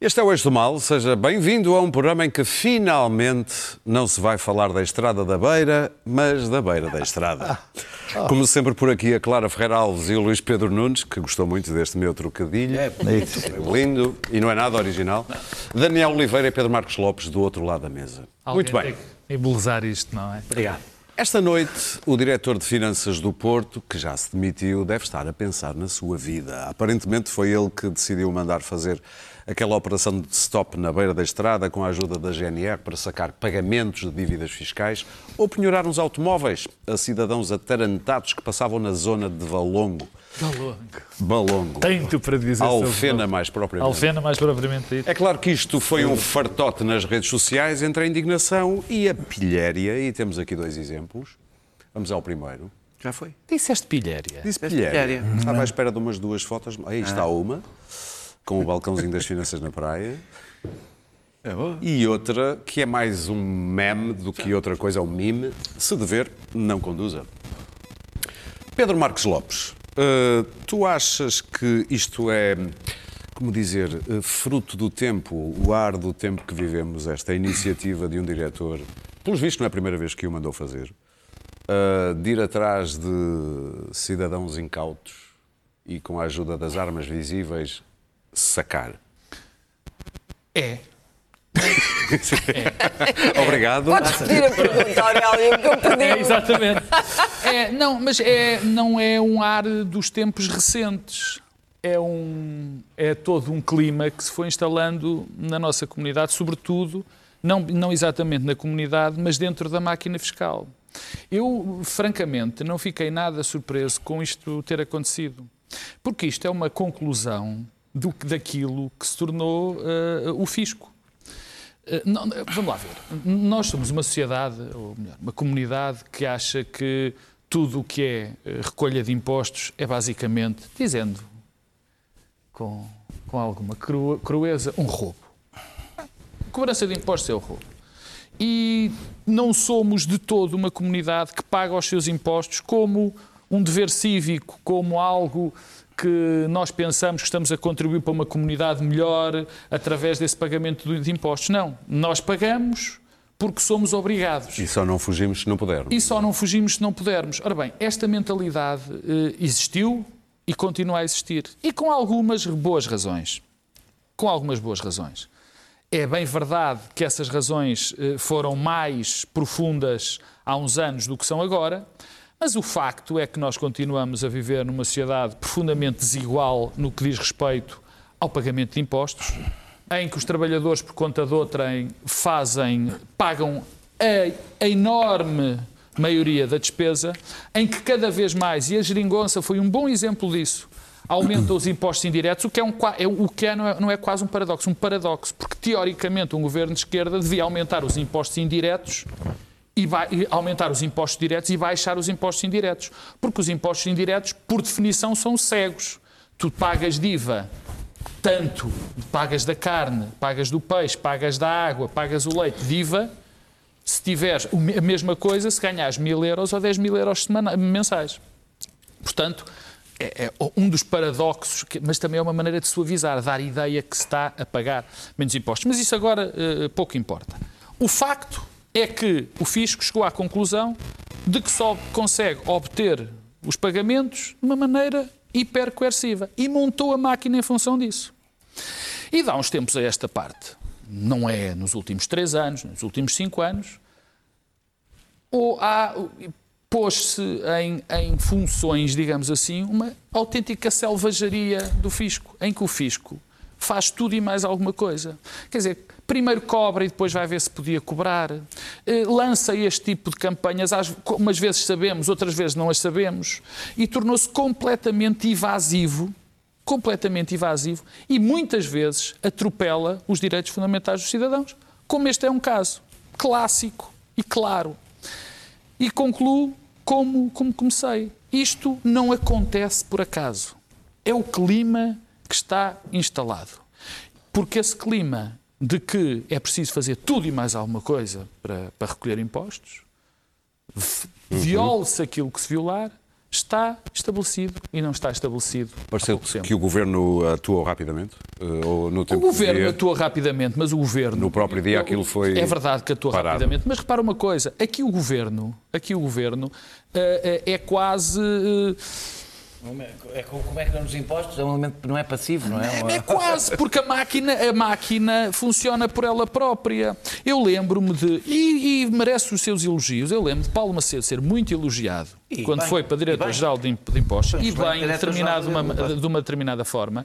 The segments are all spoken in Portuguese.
Este é o Eixo do Mal, seja bem-vindo a um programa em que finalmente não se vai falar da Estrada da Beira, mas da Beira da Estrada. Como sempre por aqui a Clara Ferreira Alves e o Luís Pedro Nunes, que gostou muito deste meu trocadilho. É lindo e não é nada original. Daniel Oliveira e Pedro Marcos Lopes do outro lado da mesa. Alguém muito bem. Tem que embelezar isto, não é? Obrigado. Esta noite, o diretor de Finanças do Porto, que já se demitiu, deve estar a pensar na sua vida. Aparentemente foi ele que decidiu mandar fazer aquela operação de stop na beira da estrada com a ajuda da GNR para sacar pagamentos de dívidas fiscais ou penhorar uns automóveis a cidadãos atarantados que passavam na zona de Valongo. Balongo. Balongo. Tenho para dizer Alfena, mais propriamente. Alfena, mais propriamente dito. É claro que isto foi um fartote nas redes sociais entre a indignação e a pilhéria, e temos aqui dois exemplos. Vamos ao primeiro. Já foi. Disseste pilhéria. Disse pilhéria. pilhéria. Estava à espera de umas duas fotos. Aí está uma, com o balcãozinho das finanças na praia. É. E outra, que é mais um meme do que outra coisa, um mime. Se dever, não conduza. Pedro Marcos Lopes, eh, tu achas que isto é, como dizer, eh, fruto do tempo, o ar do tempo que vivemos, esta iniciativa de um diretor, pelos vistos não é a primeira vez que o mandou fazer, eh, de ir atrás de cidadãos incautos e com a ajuda das armas visíveis sacar? É. Obrigado. Podes pedir a pergunta, Aurélio, que eu É, exatamente. É, não, mas é, não é um ar dos tempos recentes. É, um, é todo um clima que se foi instalando na nossa comunidade, sobretudo, não, não exatamente na comunidade, mas dentro da máquina fiscal. Eu, francamente, não fiquei nada surpreso com isto ter acontecido. Porque isto é uma conclusão do, daquilo que se tornou eh, o fisco. Uh, não, vamos lá ver. Nós somos uma sociedade, ou melhor, uma comunidade que acha que tudo o que é uh, recolha de impostos é basicamente, dizendo com, com alguma cru, crueza, um roubo. Cobrança de impostos é o roubo. E não somos de todo uma comunidade que paga os seus impostos como um dever cívico, como algo que nós pensamos que estamos a contribuir para uma comunidade melhor através desse pagamento de impostos. Não. Nós pagamos porque somos obrigados. E só não fugimos se não pudermos. E só não fugimos se não pudermos. Ora bem, esta mentalidade eh, existiu e continua a existir. E com algumas boas razões. Com algumas boas razões. É bem verdade que essas razões eh, foram mais profundas há uns anos do que são agora, mas o facto é que nós continuamos a viver numa sociedade profundamente desigual no que diz respeito ao pagamento de impostos, em que os trabalhadores, por conta de outrem, fazem, pagam a, enorme maioria da despesa, em que cada vez mais, e a geringonça foi um bom exemplo disso, aumenta os impostos indiretos, o que é, um, é- o que é, não, é, não é quase um paradoxo, um paradoxo, porque teoricamente um governo de esquerda devia aumentar os impostos indiretos e, vai, aumentar os impostos diretos e baixar os impostos indiretos. Porque os impostos indiretos, por definição, são cegos. Tu pagas de IVA tanto, pagas da carne, pagas do peixe, pagas da água, pagas o leite de IVA, se tiveres a mesma coisa, se ganhares mil euros ou 10 mil euros mensais. Portanto, é, é um dos paradoxos, mas também é uma maneira de suavizar, dar ideia que se está a pagar menos impostos. Mas isso agora eh, pouco importa. O facto é que o fisco chegou à conclusão de que só consegue obter os pagamentos de uma maneira hipercoerciva e montou a máquina em função disso. E dá uns tempos a esta parte, não é nos últimos três anos, nos últimos cinco anos, ou há, pôs-se em, em funções, digamos assim, uma autêntica selvageria do fisco, em que o fisco faz tudo e mais alguma coisa. Quer dizer, primeiro cobra e depois vai ver se podia cobrar. Eh, Lança este tipo de campanhas, umas vezes sabemos, outras vezes não as sabemos, e tornou-se completamente evasivo, completamente evasivo, e muitas vezes atropela os direitos fundamentais dos cidadãos. como este é um caso clássico e claro. E concluo como, como comecei. Isto não acontece por acaso. É o clima que está instalado. Porque esse clima de que é preciso fazer tudo e mais alguma coisa para, para recolher impostos, viole-se aquilo que se violar, está estabelecido e não está estabelecido. tempo. que o governo atuou rapidamente? Eh, Ou no O tempo que governo devia? atua rapidamente, mas o governo. No próprio dia aquilo foi É verdade que atua parado. rapidamente, mas repara uma coisa: aqui o governo, aqui o governo eh, eh, é quase. É como é que dão os impostos? É um elemento não é passivo, não é? É quase, porque a máquina, a máquina funciona por ela própria. Eu lembro-me de. E, e merece os seus elogios. Eu lembro de Paulo Macedo ser muito elogiado E quando bem, foi para diretor-geral de Imp- de Impostos. E bem, determinado de uma- de uma determinada forma.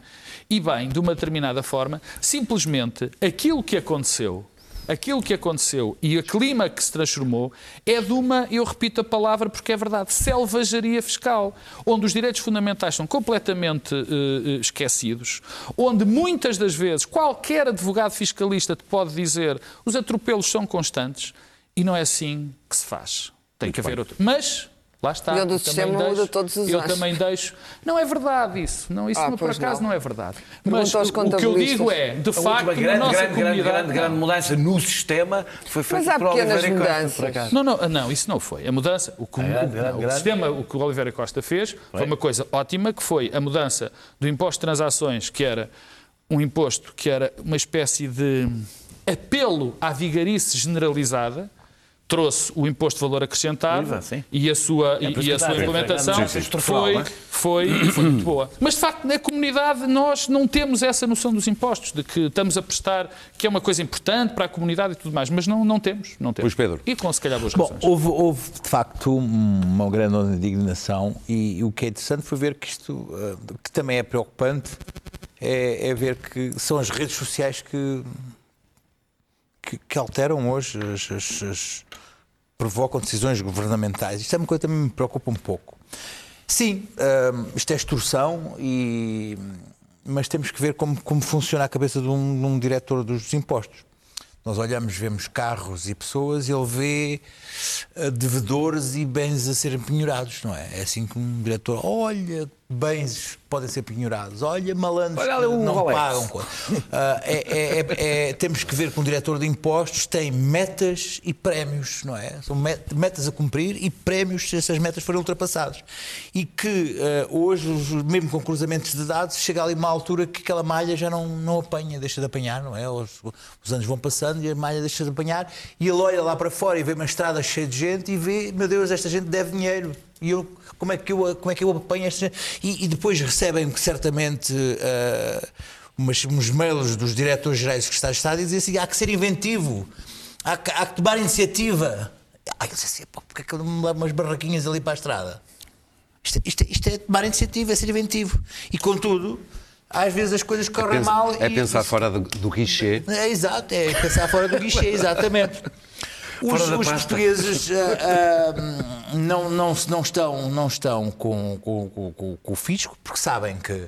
E bem, de uma determinada forma. Simplesmente aquilo que aconteceu. Aquilo que aconteceu e o clima que se transformou é de uma, eu repito a palavra porque é verdade, selvageria fiscal, onde os direitos fundamentais são completamente eh, esquecidos, onde muitas das vezes qualquer advogado fiscalista te pode dizer os atropelos são constantes e não é assim que se faz. Tem que haver outro. Mas, lá está. E eu sistema também muda deixo- todos os Eu anos. também deixo. Não é verdade isso. Não, isso Ah, não, por acaso não. não. é verdade. Mas o, o que eu digo é, de A facto, última na grande, nossa grande, grande, comunidade. grande, grande mudança no sistema foi feita Mas há por pequenas Oliveira Costa, mudanças. por acaso. Não, não, não, isso não foi. A mudança, o, que, o- grande, não, grande, o grande. sistema, o que o Oliveira Costa fez foi uma coisa ótima, que foi a mudança do imposto de transações, que era um imposto que era uma espécie de apelo à vigarice generalizada, trouxe o imposto de valor acrescentado IVA, e a sua, É e, e a sua implementação não foi, é? foi, foi muito boa. Mas, de facto, na comunidade nós não temos essa noção dos impostos, de que estamos a prestar, que é uma coisa importante para a comunidade e tudo mais, mas não, não temos. Não temos. Pois, Pedro. E com, se calhar, boas Bom, razões. houve, houve, de facto uma grande onda de indignação e, o que é interessante foi ver que isto, eh, que também é preocupante, é, é ver que são as redes sociais que, que, que alteram hoje, as- as- as- provocam decisões governamentais. Isto é uma coisa que também me preocupa um pouco. Sim, hum, isto é extorsão, e, mas temos que ver como, como funciona a cabeça de um, de um diretor dos impostos. Nós olhamos, vemos carros e pessoas e ele vê eh, devedores e bens a serem penhorados, não é? É assim que um diretor olha bens podem ser penhorados, olha malandros Olha não Rolex. pagam. Ah, é- é- é- temos que ver que um diretor de impostos tem metas e prémios, não é? São met- metas a cumprir e prémios se essas metas forem ultrapassadas. E que ah, hoje, mesmo com cruzamentos de dados, chega ali uma altura que aquela malha já não, não apanha, deixa de apanhar, não é? Os, os anos vão passando e a malha deixa de apanhar e ele olha lá para fora e vê uma estrada cheia de gente e vê, meu Deus, esta gente deve dinheiro. E eu, como é que eu, como é que eu apanho esta? E, e depois recebem certamente ah, umas, uns mails dos diretores gerais do Secretário de Estado e dizem assim: há que ser inventivo, há que, há que tomar iniciativa. Ai, eu disse assim, pô, porque é que eu não me levo umas barraquinhas ali para a estrada? Isto, isto, isto é tomar iniciativa, é ser inventivo. E contudo, às vezes as coisas correm Pensa- mal. é e- pensar fora do, do guichê. é exato, é pensar fora do guichê, exatamente. Os, os portugueses ah, ah, não, não, não estão, não estão com, com, com, com- o fisco, porque sabem que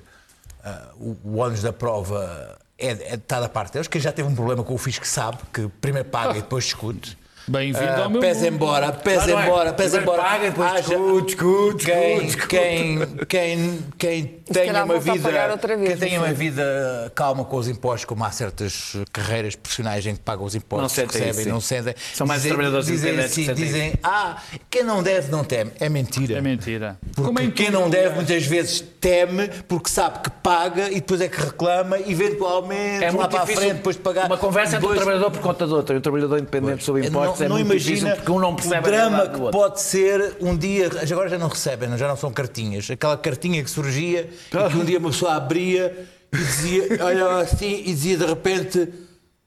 ah, o, o ônus da prova é, é, está da parte deles. Quem já teve um problema com o fisco sabe que primeiro paga e depois discute. Bem-vindo Ah, ao meu pese mundo. embora, não é. embora, pese Primeiro embora. paga, depois haja- discute, discute, quem, discute, quem, quem, quem tenha uma vida, vez, quem tenha uma sei. vida calma com os impostos, como há certas carreiras profissionais em que pagam os impostos, Não recebem, isso, não sentem. São mais dizem, trabalhadores dizem assim, dizem, ah, quem não deve não teme. É mentira. É mentira. Porque Como em quem não deve aliás. muitas vezes teme porque sabe que paga e depois é que reclama, eventualmente É lá muito para a difícil frente, depois de pagar. Uma conversa entre um trabalhador por conta do outro e um trabalhador independente sobre impostos é não, difícil imagina porque um não percebe o drama que pode ser um dia. Agora já não recebem, já não são cartinhas. Aquela cartinha que surgia e que um dia uma pessoa abria e dizia, olha assim, e dizia de repente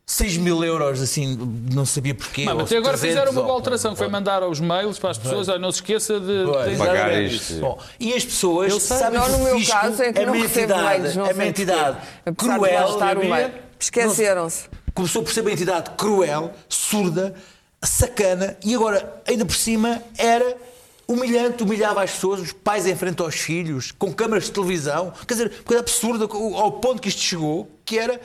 6 mil euros, assim, não sabia porquê. Mas agora 300, fizeram uma boa alteração, que foi mandar aos mails para as pessoas, olha, não se esqueça de... De- Pagar isto. Bom, e as pessoas Eu sabem no meu fisco caso é que é não uma recebo entidade, mails, não é uma entidade cruel, mail. Esqueceram-se. começou por ser uma entidade cruel, surda, sacana e agora, ainda por cima, era humilhante, humilhava as pessoas, os pais em frente aos filhos, com câmaras de televisão. Quer dizer, coisa absurda, ao ponto que isto chegou, que era.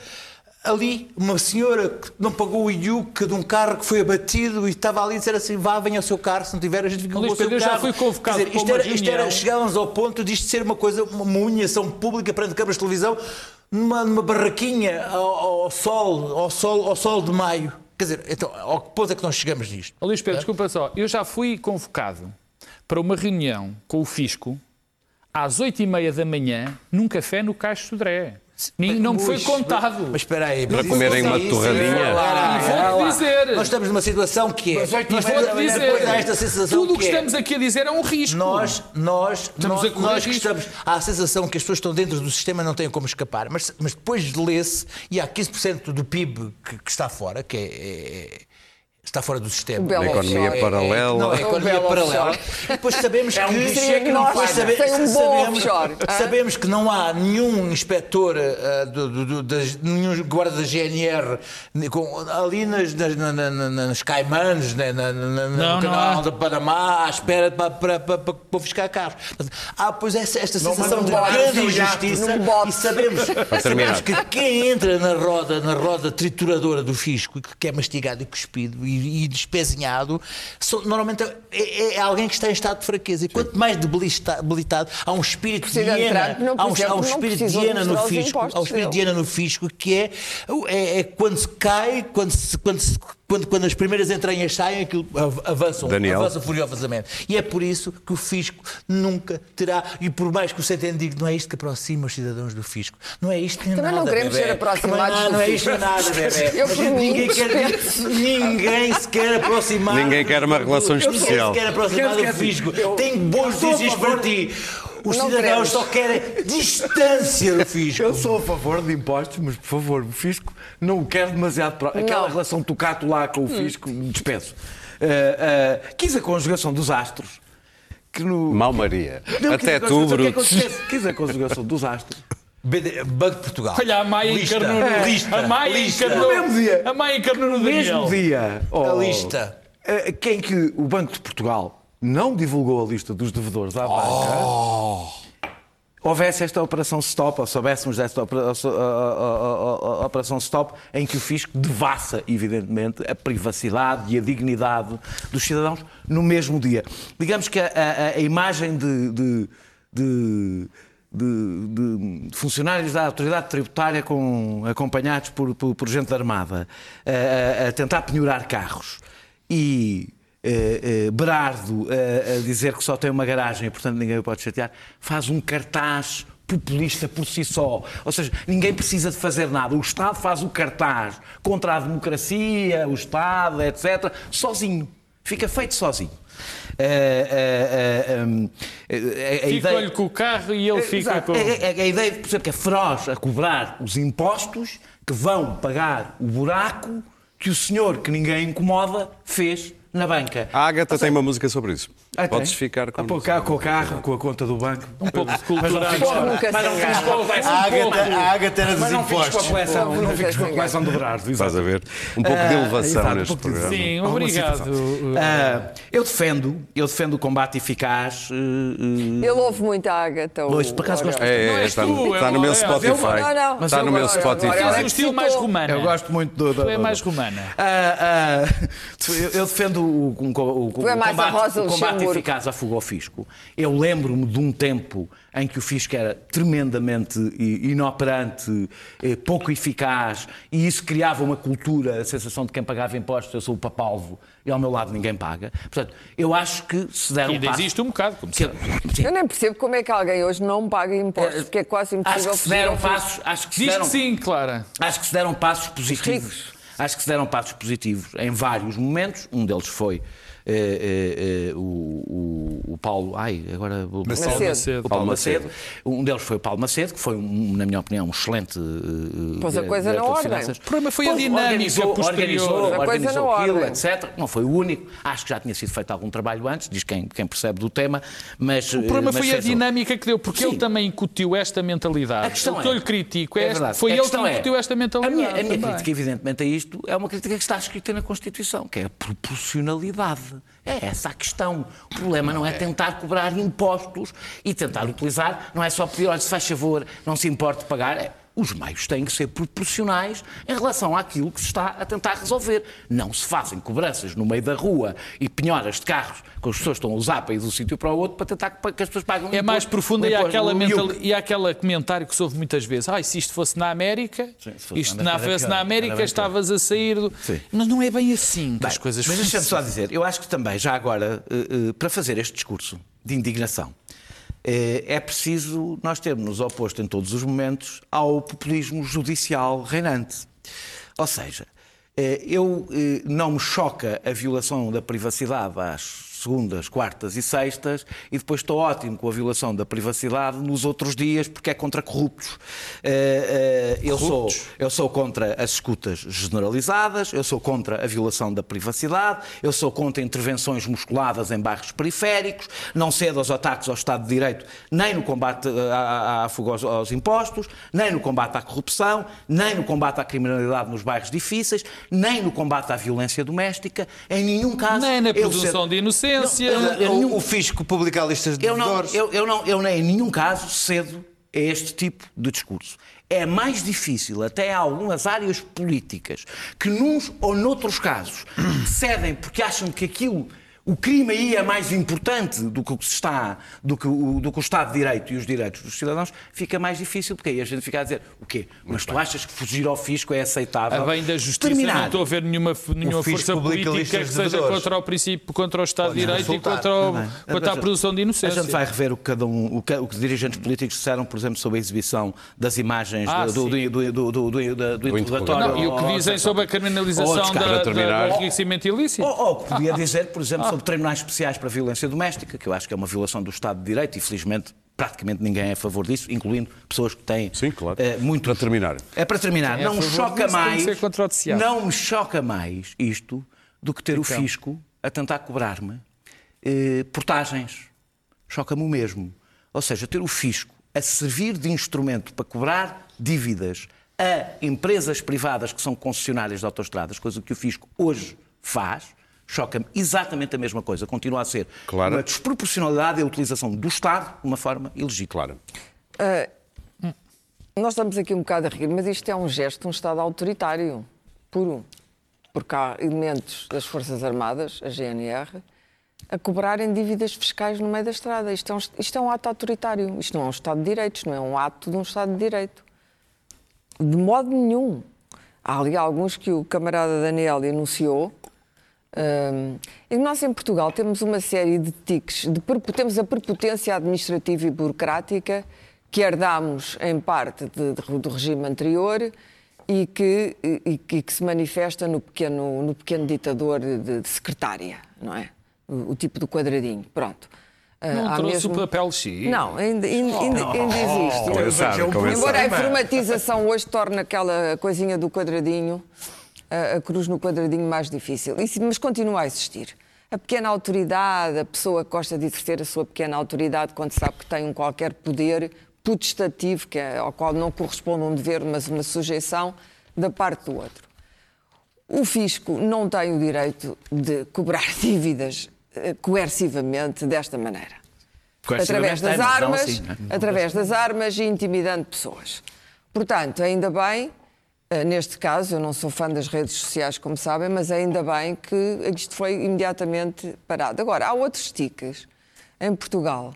ali uma senhora que não pagou o IUC de um carro que foi abatido e estava ali a dizer assim: vá, venha ao seu carro, se não tiver, a gente fica com o seu Pedro, eu já carro. fui convocado Quer dizer, isto era, isto era, chegávamos ao ponto de isto ser uma coisa, uma unhação pública perante câmaras de televisão, numa, numa barraquinha ao, ao sol, ao sol, ao sol de maio. Quer dizer, então, ao que ponto é que nós chegamos nisto? Luís Pedro, desculpa só. Eu já fui convocado para uma reunião com o Fisco às oito e meia da manhã num café no Caixo Sodré. Nem- Não me foi contado. Mas espera aí. Para comerem uma isso- torradinha. E vou-te dizer. Nós estamos numa situação que é. Mas e nós depois dizer, esta sensação tudo o que é, estamos aqui a dizer é um risco. Nós, nós, Estamos nós, nós que estamos. Há a sensação que as pessoas estão dentro do sistema não têm como escapar. Mas, mas depois lê-se e há 15% do PIB que, que está fora, que é- é- é- está fora do sistema. Belo A economia offshore. paralela. Não, é Um economia belo paralela. offshore. E depois sabemos É um que. que não falha. Tem um bom sabemos, offshore, sabemos que não há nenhum inspector ah, do, do- do- das- nenhum guarda da GNR com- ali nas, nas, na- na- na- nas Caimãs, na- na- na- na- Não, no não canal da Panamá, à espera para, para, para, para confiscar carros. Há, pois, essa, esta sensação mandam de bote, grande injustiça e sabemos, sabemos que quem entra na roda, na roda trituradora do fisco, que é mastigado e cuspido e, e despezinhado, normalmente é, é alguém que está em estado de fraqueza. E quanto mais debilitado, há um espírito de hiena, não, há um, há um espírito de hiena no fisco, há um espírito de hiena no fisco que é, é, é quando se cai, quando, se, quando, se- quando, quando as primeiras entranhas saem, aquilo av- avançam, Daniel? avançam furiosamente. E é por isso que o fisco nunca terá, e por mais que o Centeno diga, não é isto que aproxima os cidadãos do fisco. Não é isto nem Também nada, não queremos bebé. ser aproximados Não, não é isto nada, bebé. Eu, por mim, ninguém, quer, ninguém se quer aproximar. Ninguém quer uma relação Ninguém especial. se quer aproximar do fisco. eu- Tenho bons notícias para ti. Os Não cidadãos queremos. só querem distância do fisco. Eu sou a favor de impostos, mas por favor, o fisco não o quer demasiado próximo. Aquela relação tocato lá com o fisco, despeço. Uh, uh, quis a conjugação dos astros. Que no... Mal Maria. Não, Até quis a tu, é acontece? Quis a conjugação dos astros. BD Banco de Portugal. Olha, a Maia Lista. encarnou no... Lista. A Maia Lista. encarnou... No mesmo dia. A Maia encarnou no Daniel. mesmo dia, oh, A lista. eh, Quem que o Banco de Portugal não divulgou a lista dos devedores à banca. Houvesse esta operação stop, ou soubéssemos desta operação stop, em que o fisco devassa, evidentemente, a privacidade e a dignidade dos cidadãos no mesmo dia. Digamos que a, a- a imagem de- de- de de, de funcionários da autoridade tributária com, acompanhados por, por, por gente armada a- a tentar penhorar carros e eh, eh, Berardo eh, a dizer que só tem uma garagem e portanto ninguém o pode chatear, faz um cartaz populista por si só. Ou seja, ninguém precisa de fazer nada. O Estado faz o cartaz contra a democracia, o Estado, etc., sozinho. Fica feito sozinho. A- a ideia- Fica-lhe com o carro e ele fica Exato. com... É, é- é a ideia de por exemplo, que é feroz a cobrar os impostos que vão pagar o buraco que o senhor que ninguém incomoda fez na banca. A Agatha tem uma música sobre isso. Ah, Podes tem? ficar com Ah, pô, cá, com o carro, com a conta do banco. Um pouco de cultura. mas não fiques com a coleção. A Ágata, era dos Mas não fiques com a impostos. coleção, não fiques com a coleção do Berardo. Estás a ver? Um pouco de Ah, elevação neste programa. Sim, obrigado. Ah, eu defendo, eu defendo o combate eficaz. eh, eh, Ele ouve muito a Ágata. o- Pois, por acaso gosto- É, está, tu, é está no meu. Spotify. Está no eu meu Spotify. Tens um estilo mais romano. Eu gosto muito do. Tu é mais romana. Ah, ah, eu eu defendo o, é combate, Eficaz à fuga ao fisco. Eu lembro-me de um tempo em que o fisco era tremendamente i- inoperante, eh, pouco eficaz, e isso criava uma cultura, a sensação de quem pagava impostos, eu sou o papalvo, e ao meu lado ninguém paga. Portanto, eu acho que se der um Ainda passo... existe um bocado, como que-. Eu nem percebo como é que alguém hoje não paga impostos, porque é quase Acho impossível que se deram passos, acho que se Diz deram, que sim, Clara. Acho que se deram passos positivos. Acho que se deram passos positivos em vários momentos. Um deles foi eh, eh, eh, o, o- Paulo. Ai, agora. o- Macedo. Macedo. O Paulo Macedo. Um deles foi o Paulo Macedo, que foi, um, na minha opinião, um excelente. eh, Pôs a dire- coisa na ordem. finanças. O problema foi a Pôs- dinâmica organizou, posterior. organizou, a coisa organizou aquilo, ordem. etc. Não foi o único. Acho que já tinha sido feito algum trabalho antes, diz quem, quem percebe do tema. Mas, O problema mas foi a dinâmica que deu, porque Sim. ele também incutiu esta mentalidade. A questão o que é- eu lhe critico é, É esta- verdade. foi A ele que questão é, incutiu esta mentalidade. A minha, a minha crítica, evidentemente, a isto é uma crítica que está escrita na Constituição, que é a proporcionalidade. É essa a questão. O problema não é tentar cobrar impostos e tentar utilizar, não é só pedir, olha, se faz favor, não se importe pagar. É, os meios têm que ser proporcionais em relação àquilo que se está a tentar resolver. Não se fazem cobranças no meio da rua e penhoras de carros que as pessoas estão a usar para ir de um sítio para o outro para tentar que as pessoas paguem É mais profunda e há, aquela mental... E há aquele comentário que se ouve muitas vezes. Ah, se isto fosse na América, Sim, se fosse isto na fosse na. América, estavas a sair do... Sim. Mas não é bem assim que Bem, as coisas mas deixa-me só dizer, eu acho que também, já agora, eh, eh, para fazer este discurso de indignação, é preciso nós termos oposto em todos os momentos ao populismo judicial reinante. Ou seja, eh, eu eh, não me choca a violação da privacidade às segundas, quartas e sextas e depois estou ótimo com a violação da privacidade nos outros dias porque é contra corruptos. Eh, eu, sou, eu sou contra as escutas generalizadas, eu sou contra a violação da privacidade, eu sou contra intervenções musculadas em bairros periféricos, não cedo aos ataques ao Estado de Direito, nem no combate eh, à, à fuga aos, aos impostos, nem no combate à corrupção, nem no combate à criminalidade nos bairros difíceis, nem no combate à violência doméstica, em nenhum caso. Nem na eu presunção cedo- de inocência. Não, eu- eu- nenhum- O, o fisco publica a lista de eu não, eu, eu, não, eu nem em nenhum caso cedo a este tipo de discurso. É mais difícil, até algumas áreas políticas, que nuns ou noutros casos cedem porque acham que aquilo, o crime aí é mais importante do que o que se está, do que o, do que o Estado de Direito e os direitos dos cidadãos, fica mais difícil, porque aí a gente fica a dizer o quê? Mas tu achas que fugir ao fisco é aceitável? A bem da justiça, Terminar. não estou a ver nenhuma, nenhuma força política que seja devedores. contra o princípio, contra o Estado de Direito e contra, o, contra a presunção de A inocência. gente vai rever o que, cada um, o que, o que os dirigentes políticos disseram, por exemplo, sobre a exibição das imagens Ah, do, do, do, do, do, do, do, do interrogatório. Não, e o que dizem sobre a criminalização do enriquecimento ilícito? Ou, ou o que podia dizer, por exemplo, sobre tribunais especiais para a violência doméstica, que eu acho que é uma violação do Estado de Direito e, felizmente, praticamente ninguém é a favor disso, incluindo pessoas que têm Sim, claro. eh, muito. Para terminar. É para terminar. É não choca mais. o. Não me choca mais isto do que ter o Então. fisco a tentar cobrar-me eh, portagens. Choca-me o mesmo. Ou seja, ter o fisco a servir de instrumento para cobrar dívidas a empresas privadas que são concessionárias de autoestradas, coisa que o fisco hoje faz, choca-me exatamente a mesma coisa. Continua a ser Claro. uma desproporcionalidade e a utilização do Estado de uma forma ilegítima. Claro. Nós estamos aqui um bocado a rir, mas isto é um gesto de um Estado autoritário, puro. Porque há elementos das Forças Armadas, a GNR, a cobrarem dívidas fiscais no meio da estrada. Isto é um, isto é um ato autoritário. Isto não é um Estado de Direitos, não é um ato de um Estado de Direito. De modo nenhum. Há ali alguns que o camarada Daniel enunciou. E nós em Portugal temos uma série de tiques, de, temos a prepotência administrativa e burocrática que herdámos em parte de- de- do regime anterior e que, e- e que- se manifesta no pequeno, no pequeno ditador de, de secretária, não é? O, o tipo do quadradinho, pronto. Ah, Não há trouxe o papel X. Não, ainda, ainda, ainda- ainda existe. Compensado, compensado. Embora a informatização hoje torne aquela coisinha do quadradinho, a, a cruz no quadradinho mais difícil. Isso- mas continua a existir. A pequena autoridade, a pessoa que gosta de exercer a sua pequena autoridade quando sabe que tem um qualquer poder putestativo, que é, ao qual não corresponde um dever, mas uma sujeição da parte do outro. O fisco não tem o direito de cobrar dívidas eh, coercivamente desta maneira através das não armas, não é? através das armas e intimidando pessoas. Portanto, ainda bem, neste caso, eu não sou fã das redes sociais, como sabem, mas ainda bem que isto foi imediatamente parado. Agora, há outros tiques em Portugal.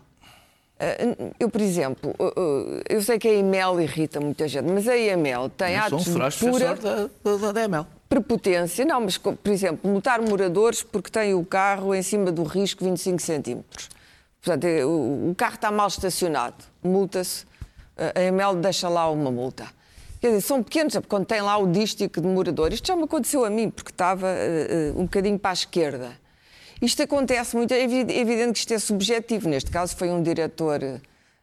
Eh, Eu, por exemplo, eh, eu sei que a EML irrita muita gente, mas a EML tem Eu um atos de pura da, da, da prepotência. Não, mas, por exemplo, multar moradores porque têm o carro em cima do risco 25 centímetros. Portanto, eh, o, carro está mal estacionado, multa-se, a EML deixa lá uma multa. Quer dizer, são pequenos, quando tem lá o dístico de morador. Isto já me aconteceu a mim, porque estava eh, um bocadinho para a esquerda. Isto acontece muito, é evi- evidente que isto é subjetivo. Neste caso, foi um diretor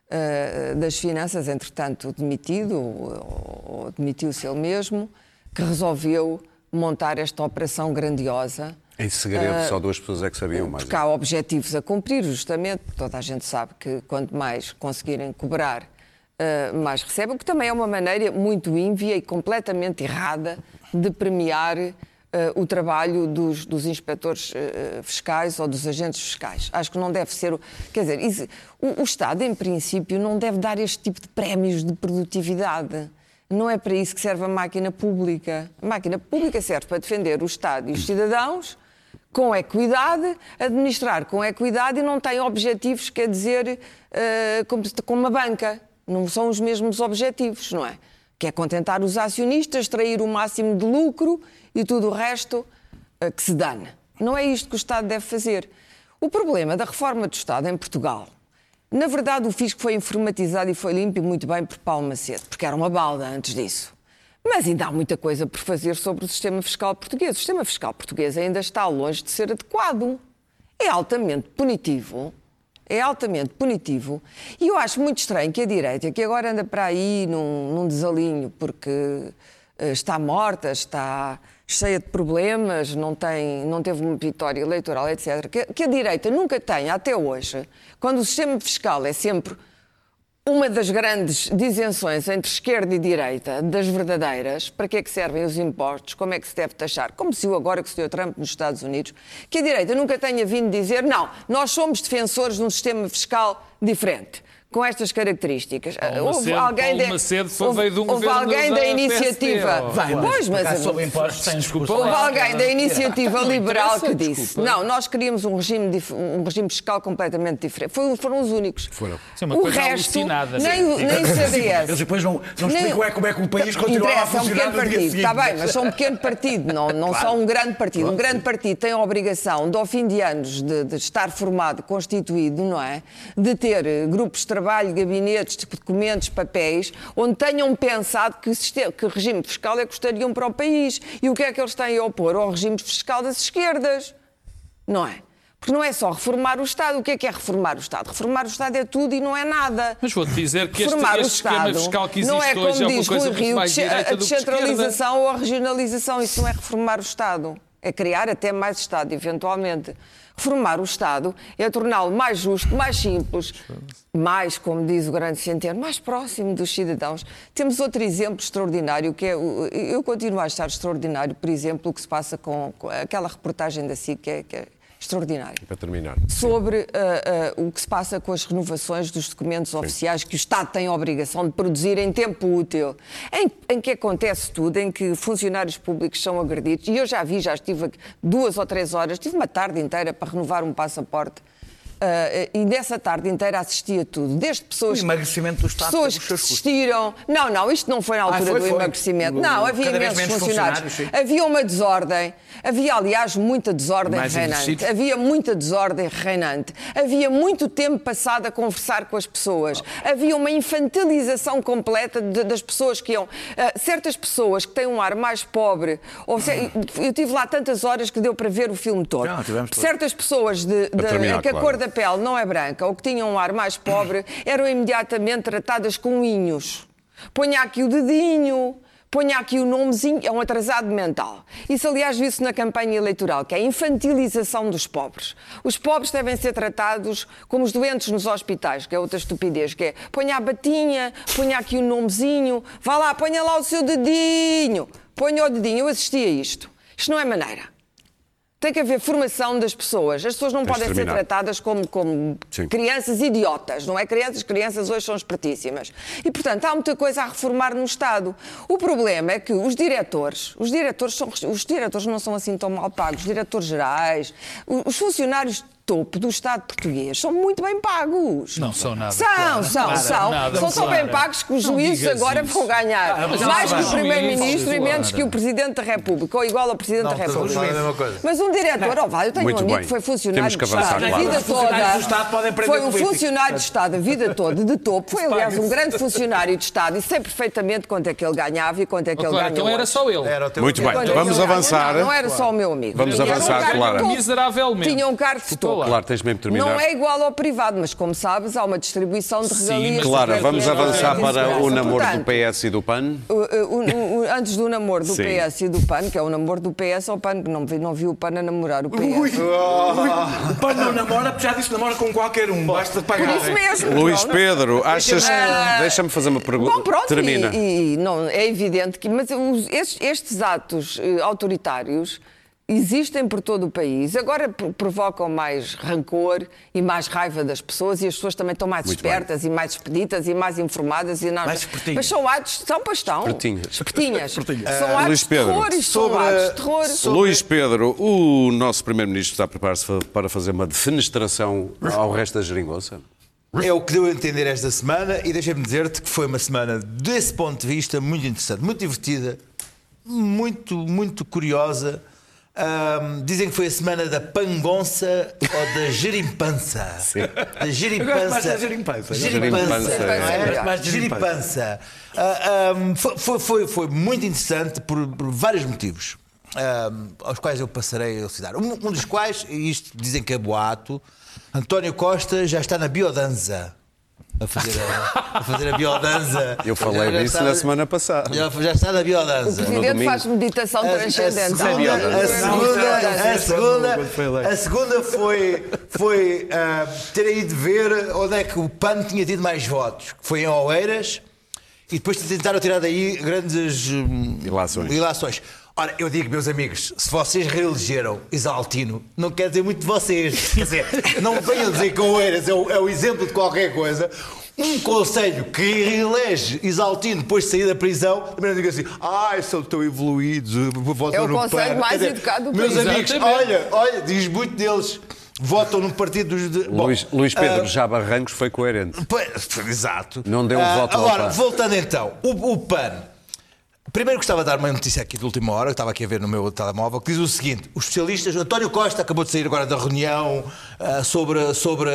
eh, das finanças, entretanto demitido, ou, ou demitiu-se ele mesmo, que resolveu montar esta operação grandiosa. Em segredo, só duas pessoas é que sabiam mais. Porque há objetivos a cumprir, justamente. Toda a gente sabe que quanto mais conseguirem cobrar, eh, mais recebem. O que também é uma maneira muito ínvia e completamente errada de premiar eh, o trabalho dos, dos inspectores eh, fiscais ou dos agentes fiscais. Acho que não deve ser. o- Quer dizer, isso- o, o Estado, em princípio, não deve dar este tipo de prémios de produtividade. Não é para isso que serve a máquina pública. A máquina pública serve para defender o Estado e os cidadãos com equidade, administrar com equidade e não tem objetivos, quer dizer, eh, como, como uma banca. Não são os mesmos objetivos, não é? Que é contentar os acionistas, extrair o máximo de lucro e tudo o resto eh, que se dane. Não é isto que o Estado deve fazer. O problema da reforma do Estado em Portugal, na verdade, o fisco foi informatizado e foi limpo e muito bem por Paulo Macedo, porque era uma balda antes disso. Mas ainda há muita coisa por fazer sobre o sistema fiscal português. O sistema fiscal português ainda está longe de ser adequado. É altamente punitivo. É altamente punitivo. E eu acho muito estranho que a direita, que agora anda para aí num, num desalinho porque eh, está morta, está cheia de problemas, não, tem, não teve uma vitória eleitoral, etc., que, que a direita nunca tenha, até hoje, quando o sistema fiscal é sempre uma das grandes disenções entre esquerda e direita, das verdadeiras, para que é que servem os impostos, como é que se deve taxar, como se o agora que o Sr. Trump nos Estados Unidos, que a direita nunca tenha vindo dizer, não, nós somos defensores de um sistema fiscal diferente com estas características. Paulo houve Macedo- alguém Paulo de- Macedo foi- houve- veio de um houve governo alguém da iniciativa. Vai, pois, mas acaso, sobre impostos sem Desculpa Houve alguém da iniciativa liberal que disse: desculpa. não, nós queríamos um regime, dif- um regime fiscal completamente diferente. Foi- foram os únicos. Foram. Isso é uma o coisa resto, alucinada, nem, o- nem o Eles CDS. depois não, não Nem- explicam é como é que o país continua a é um funcionar pequeno no dia partido, está bem, mas são um pequeno partido, não, não são um grande partido. Um grande partido tem a obrigação, de, ao fim de anos de, de estar formado, constituído, não é? De ter grupos de trabalho, gabinetes, documentos, papéis, onde tenham pensado que, sistema, que regime fiscal é que gostariam para o país. E o que é que eles têm a opor ao regime fiscal das esquerdas? Não é? Porque não é só reformar o Estado. O que é que é reformar o Estado? Reformar o Estado é tudo e não é nada. Mas vou-te dizer que este, Reformar o este esquema fiscal que existe não é como hoje é uma diz coisa Rui muito Rio, mais direita a descentralização ou a regionalização. Isso não é reformar o Estado. É criar até mais Estado, eventualmente. Reformar o Estado é torná-lo mais justo, mais simples, mais, como diz o grande Centeno, mais próximo dos cidadãos. Temos outro exemplo extraordinário, que é, eu continuo a achar extraordinário, por exemplo, o que se passa com, com aquela reportagem da SIC, que é, que é extraordinário Para terminar. sobre ah, ah, o que se passa com as renovações dos documentos oficiais que o Estado tem a obrigação de produzir em tempo útil, em, em que acontece tudo, em que funcionários públicos são agredidos. E eu já vi, já estive duas ou três horas, tive uma tarde inteira para renovar um passaporte. Ah, e nessa tarde inteira assisti a tudo, desde pessoas O emagrecimento do Estado pessoas que desistiram. Não, não, isto não foi na altura foi, do foi. emagrecimento. O- Não, havia imensos menos funcionários. funcionários. Havia uma desordem. Havia, aliás, muita desordem Mais reinante. envelhecidos. Havia muita desordem reinante. Havia muito tempo passado a conversar com as pessoas. Havia uma infantilização completa de- das pessoas que iam. ah, certas pessoas que têm um ar mais pobre. Ou se- eu tive lá tantas horas que deu para ver o filme todo. Todos. Certas pessoas de, de- terminar, que a claro. cor da pele não é branca ou que tinham um ar mais pobre eram imediatamente tratadas com inhos. Ponha aqui o dedinho. Ponha aqui o nomezinho, é um atrasado mental. Isso, aliás, viu-se na campanha eleitoral, que é a infantilização dos pobres. Os pobres devem ser tratados como os doentes nos hospitais, que é outra estupidez, que é ponha a batinha, ponha aqui o nomezinho, vá lá, ponha lá o seu dedinho, ponha o dedinho. Eu assisti a isto. Isto não é maneira. Tem que haver formação das pessoas. As pessoas não Tens de podem ser tratadas como, como crianças idiotas, não é? Crianças, crianças hoje são espertíssimas. E, portanto, há muita coisa a reformar no Estado. O problema é que os diretores, os diretores, são, os diretores não são assim tão mal pagos, os diretores gerais, os funcionários topo do Estado português são muito bem pagos. Não são nada, São, Clara. são, Nada, são. nada, são tão bem pagos que os Não juízes agora isso. vão ganhar Ah, mais não que o Primeiro-Ministro e menos que o Presidente da República, ou igual ao Presidente Não, da República. Mas um diretor, ó, vai, eu tenho Muito um amigo bem. que foi funcionário avançar, Estado a vida toda. do Estado podem aprender Foi um funcionário de Estado a vida toda, de topo. Foi, aliás, um grande funcionário de Estado e sei perfeitamente quanto é que ele ganhava e quanto é que Oh, ele claro, ganha então era só ele. Muito bem, é vamos avançar. Não, era só o meu amigo. Vamos avançar, topo. Miseravelmente. Tinha um cargo de topo. Lá. Claro, tens mesmo terminar. Não é igual ao privado, mas como sabes, há uma distribuição de Sim, regalias. Clara, super vamos avançar para o namoro do Portanto, PS e do PAN. o- o- o- antes do namoro do Sim. PS e do PAN, que é o namoro do PS ao PAN, que não, vi- não viu o PAN a namorar o PS. Ui, ui, o pai não namora, porque já disse que namora com qualquer um. Basta Por pagar. isso mesmo. Luís pronto. Pedro, achas que. Ah, Deixa-me fazer uma pergunta. Bom, pronto, Termina. E, e não, é evidente que. Mas os- estes, estes atos eh, autoritários existem por todo o país. Agora pro- provocam mais rancor e mais raiva das pessoas e as pessoas também estão mais Muito espertas e mais expeditas e mais informadas e nós... Mais espertinhas. Mas são atos, são pastão. Espertinhas. Espertinhas. Ah, São atos Luís de Pedro, terror, isto são sobre- atos de terror. Luís Pedro, o nosso Primeiro-Ministro está a preparar-se para fazer uma defenestração ao resto da geringonça? É o que deu a entender esta semana e deixa-me dizer-te que foi uma semana, desse ponto de vista, muito interessante, muito divertida, muito, muito curiosa. Ahm, dizem que foi a semana da pangonça ou da gerimpança. Sim. Da Eu gerimpança. da gerimpança. Gerimpança. É. é? Ah, foi, foi, foi, muito interessante por, por vários motivos. ahm, aos quais eu passarei a elucidar. Um, um dos quais, e isto dizem que é boato, António Costa já está na biodanza. A fazer a, a, fazer a biodanza. Eu falei Já disso está- na semana passada. Já, já está na O biodanza. Presidente domingo. faz meditação A- a transcendental. segunda- A Não, segunda, a segunda, a segunda foi, foi ah, ter ido ver onde é que o PAN tinha tido mais votos. que Foi em Oeiras e depois tentaram tirar daí grandes hum, Ilações. ilações. Ora, eu digo, meus amigos, se vocês reelegeram Isaltino, não quer dizer muito de vocês. Quer dizer, não venham dizer que Oeiras é o, é o exemplo de qualquer coisa. Um conselho que reelege Isaltino depois de sair da prisão, também não diga assim, ai, são tão evoluídos, votam É o no conselho PAN." mais dizer, educado do Meus país. amigos, Exatamente. olha, olha, diz muito deles, votam no partido dos. De... Bom, Luís, Luís Pedro ah, já Barrancos foi coerente. Exato. Não deu Ah, voto ao Agora, voltando então, o, o PAN. Primeiro gostava de dar uma notícia aqui de última hora, que estava aqui a ver no meu telemóvel, que diz o seguinte: os especialistas, António Costa acabou de sair agora da reunião ah, sobre. sobre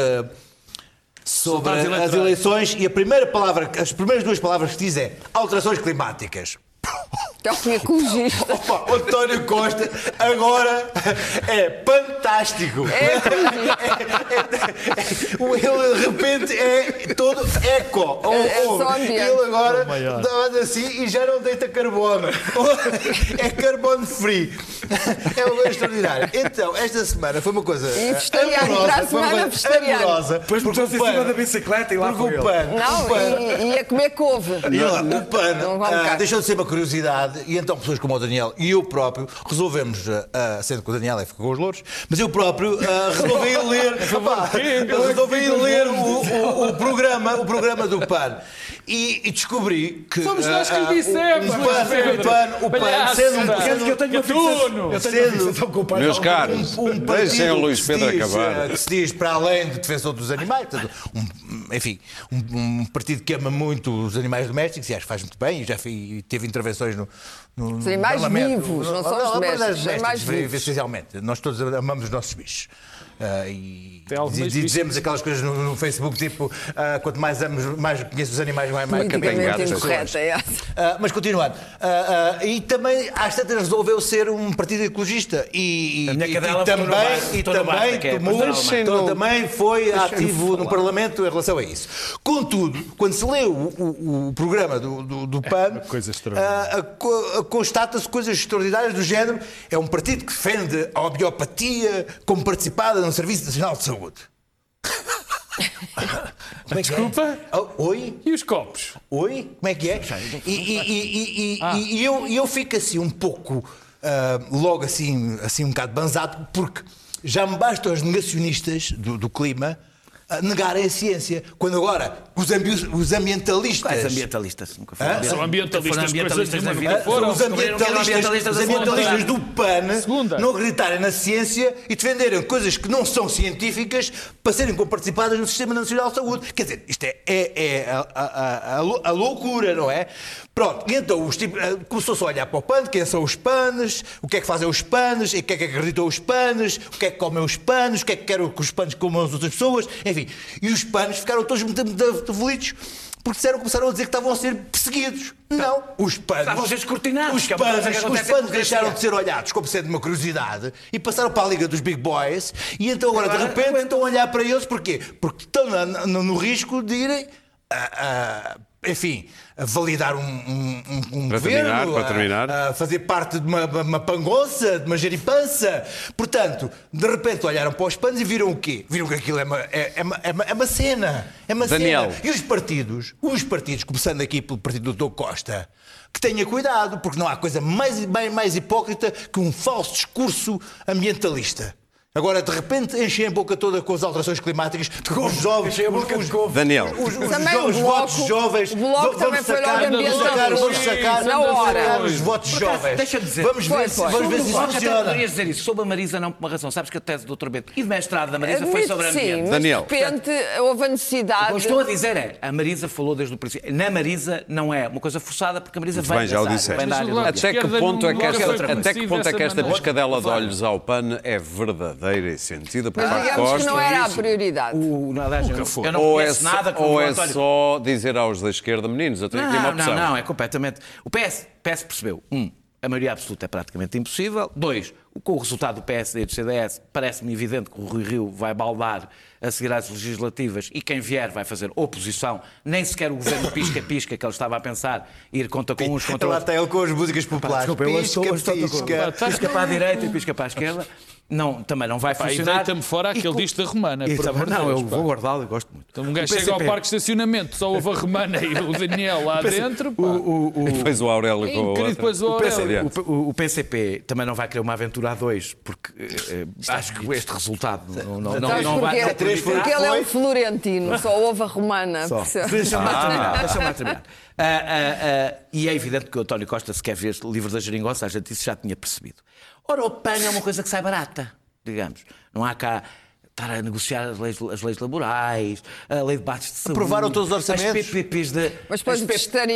Sobre as eleições e a primeira palavra, as primeiras duas palavras que diz é alterações climáticas. É um ecologista. Opa, o António Costa agora é fantástico. É ecologista. Ele de repente é todo eco. É- é Ou-. Ele agora dá assim e já não deita carbono. É carbono free. É uma coisa extraordinária. Então, esta semana foi uma coisa. Amorosa, foi uma coisa amorosa, Depois porque meteu-se em cima da bicicleta e lá foi o ele. PAN, o Não, PAN, e, e a comer couve. e lá, o PAN Não come ah, deixou de ser uma curiosidade e então pessoas como o Daniel e eu próprio resolvemos, ah, sendo que o Daniel é ficou com os louros, mas eu próprio ah, resolvi ler, opá, resolvi ir ler o, o- o programa, o programa do PAN e, e descobri que Fomos nós que ah, lhe ah, dissemos, o, o Luís PAN, Pedro. o PAN, o PAN, sendo um pequeno que eu tenho uma Gatuno. fixação- com o. Meus caros, um deixem partido o Luís que se Pedro diz, acabar. eh, que se diz para além de defensor dos animais, portanto, um- enfim, um, um partido que ama muito os animais domésticos e acho que faz muito bem e já fi- teve intervenções no, no, Os animais no vivos, não são os domésticos, os animais vivos. essencialmente. Nós todos amamos os nossos bichos. Ah, e e dizemos aquelas coisas no, no Facebook, tipo, ah, quanto mais amos, mais conheço os animais, mais, mais incorreta é ah, mas continuando, ah, e também às tantas resolveu ser um partido ecologista. E, e- e- e também, e também é tomou, alemão. então, também foi ativo no Parlamento em relação a isso. Contudo, quando se lê o, o- o programa do, do, do PAN, ah, co- ah, constata-se coisas extraordinárias do género. É um partido que defende a homeopatia como participada no Serviço Nacional de Saúde. Como é que é? Desculpa? Oh, oi? E os copos? Oi? Como é que é? E, e- e- e- e- e eu, eu fico assim um pouco, ah, logo assim, assim um bocado banzado, porque já me bastam os negacionistas do, do clima ah, negarem a ciência. Quando agora os, ambi- os ambientalistas. Quais ambientalistas? Nunca foram. São ambientalistas, Foram ambientalistas na vida. foram. Os ambientalistas, os ambientalistas do PAN Segunda. não acreditarem na ciência e defenderem coisas que não são científicas para serem participadas no Sistema Nacional de Saúde. Quer dizer, isto é, é- é a, a- a- a lou- a loucura, não é? Pronto, e então os tipos- eh, começou-se a olhar para o PAN, quem são os PANs, o que é que fazem os PANs, e o que é que acreditam os PANs, o que é que comem os PANs, o que é que querem que os PANs comam as outras pessoas, enfim. E os PANs ficaram todos muito, felizes porque disseram, começaram a dizer que estavam a ser perseguidos. Não, os PANs. Estavam a ser escrutinados, Os é que os em deixaram de ser olhados como sendo uma curiosidade e passaram para a Liga dos Big Boys e então agora, de repente estão a olhar para eles porquê? Porque estão na- na- no risco de irem ah, ah, enfim, a validar um, um, um- Para governo, terminar, para a- terminar. a fazer parte de uma, uma pangonça, de uma jeripança. Portanto, de repente olharam para os panos e viram o quê? Viram que aquilo é uma, é, é uma, é uma- é uma cena. É uma Daniel. cena. E os partidos, os partidos, começando aqui pelo partido do Dr. Costa, que tenha cuidado, porque não há coisa mais, mais, mais hipócrita que um falso discurso ambientalista. Agora, de repente, enchem a boca toda com as alterações climáticas, com os jovens. A boca os. Daniel. os, os, Também os o votos Bloco- jovens. o Bloco vamos também foi sacar, logo vamos sacar, vamos sacar, Na vamos hora. sacar os votos Por acaso, jovens. deixa-me dizer. Vamos ver, Foi, se, foi. vamos ver se isso que funciona. poderias dizer isso sobre a Marisa, não por uma razão. Sabes que a tese do Dr. Bento e de mestrado da Marisa foi Admito sobre que sim, ambiente. mas Daniel. de repente houve a O necessidade. que eu estou a dizer é, a Marisa falou desde o princípio. Na Marisa não é uma coisa forçada, porque a Marisa Muito vem bem, já o disseste. o. Até que ponto é que nunca esta, foi até que conhecido ponto é que dessa esta piscadela de olhos ao pano é verdadeira e sentida por Mas parte de digamos que Costa? não era a prioridade. O, aliás, eu, foi. eu não Ou é, nada com ou o é só dizer aos da esquerda, meninos, eu tenho aqui uma Não, opção. não, não, é completamente. O PS, PS percebeu. Um, a maioria absoluta é praticamente impossível. Dois, com o resultado do PSD e do CDS, parece-me evidente que o Rui Rio vai baldar a seguir às legislativas e quem vier vai fazer oposição. Nem sequer o governo pisca-pisca que ele estava a pensar ir contra com uns contra Lá outros. está ele com as músicas populares. Desculpa, eu estou, eu estou, pisca. pisca para a direita e pisca para a esquerda. Não, também não vai Pá, e funcionar. deita-me fora E aquele com- disco da Romana, E também- Não, eu vou guardá-lo, eu gosto muito. Então um gajo O chega ao PCP. parque de estacionamento, só houve a Romana e o Daniel lá dentro. pá. E depois o Aurélio É com o O, o- o PCP também não vai querer uma aventura a dois, porque eh, eh, acho que este resultado não, não, não, Sabes não vai. porquê? não permitirá. Porque ele é um florentino, só houve a romana. Só. percebe? Deixa-me lá terminar. Deixa-me lá terminar. Ah, ah, ah, e é evidente que o António Costa, se quer ver livro da geringonça, a gente isso já tinha percebido. Ora, o PAN é uma coisa que sai barata, digamos. Não há cá estar a negociar as leis, as leis laborais, a lei de bates de saúde. Aprovaram todos os orçamentos. As PPPs da, Mas depois as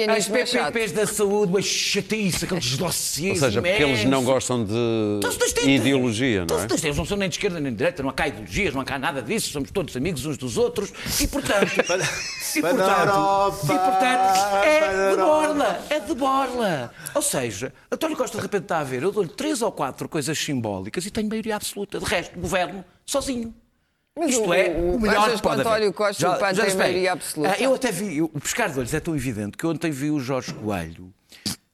as é. PPPs da saúde, uma chatice, aqueles dossiês Ou seja, porque eles não gostam de têm- ideologia, não todos é? Eles não são nem de esquerda nem de direita, não há cá ideologias, não há cá nada disso, somos todos amigos uns dos outros e, portanto. e, portanto, Europa, e, portanto é de borla, é de borla. Ou seja, António Costa de repente está a ver, eu dou-lhe três ou quatro coisas simbólicas e tenho maioria absoluta. De resto, governo sozinho. Mas Isto o- é o- o melhor que pode o António haver. Costa e o PAN maioria absoluta? Ah, Eu até vi, o pescar de olhos é tão evidente que eu ontem vi o Jorge Coelho.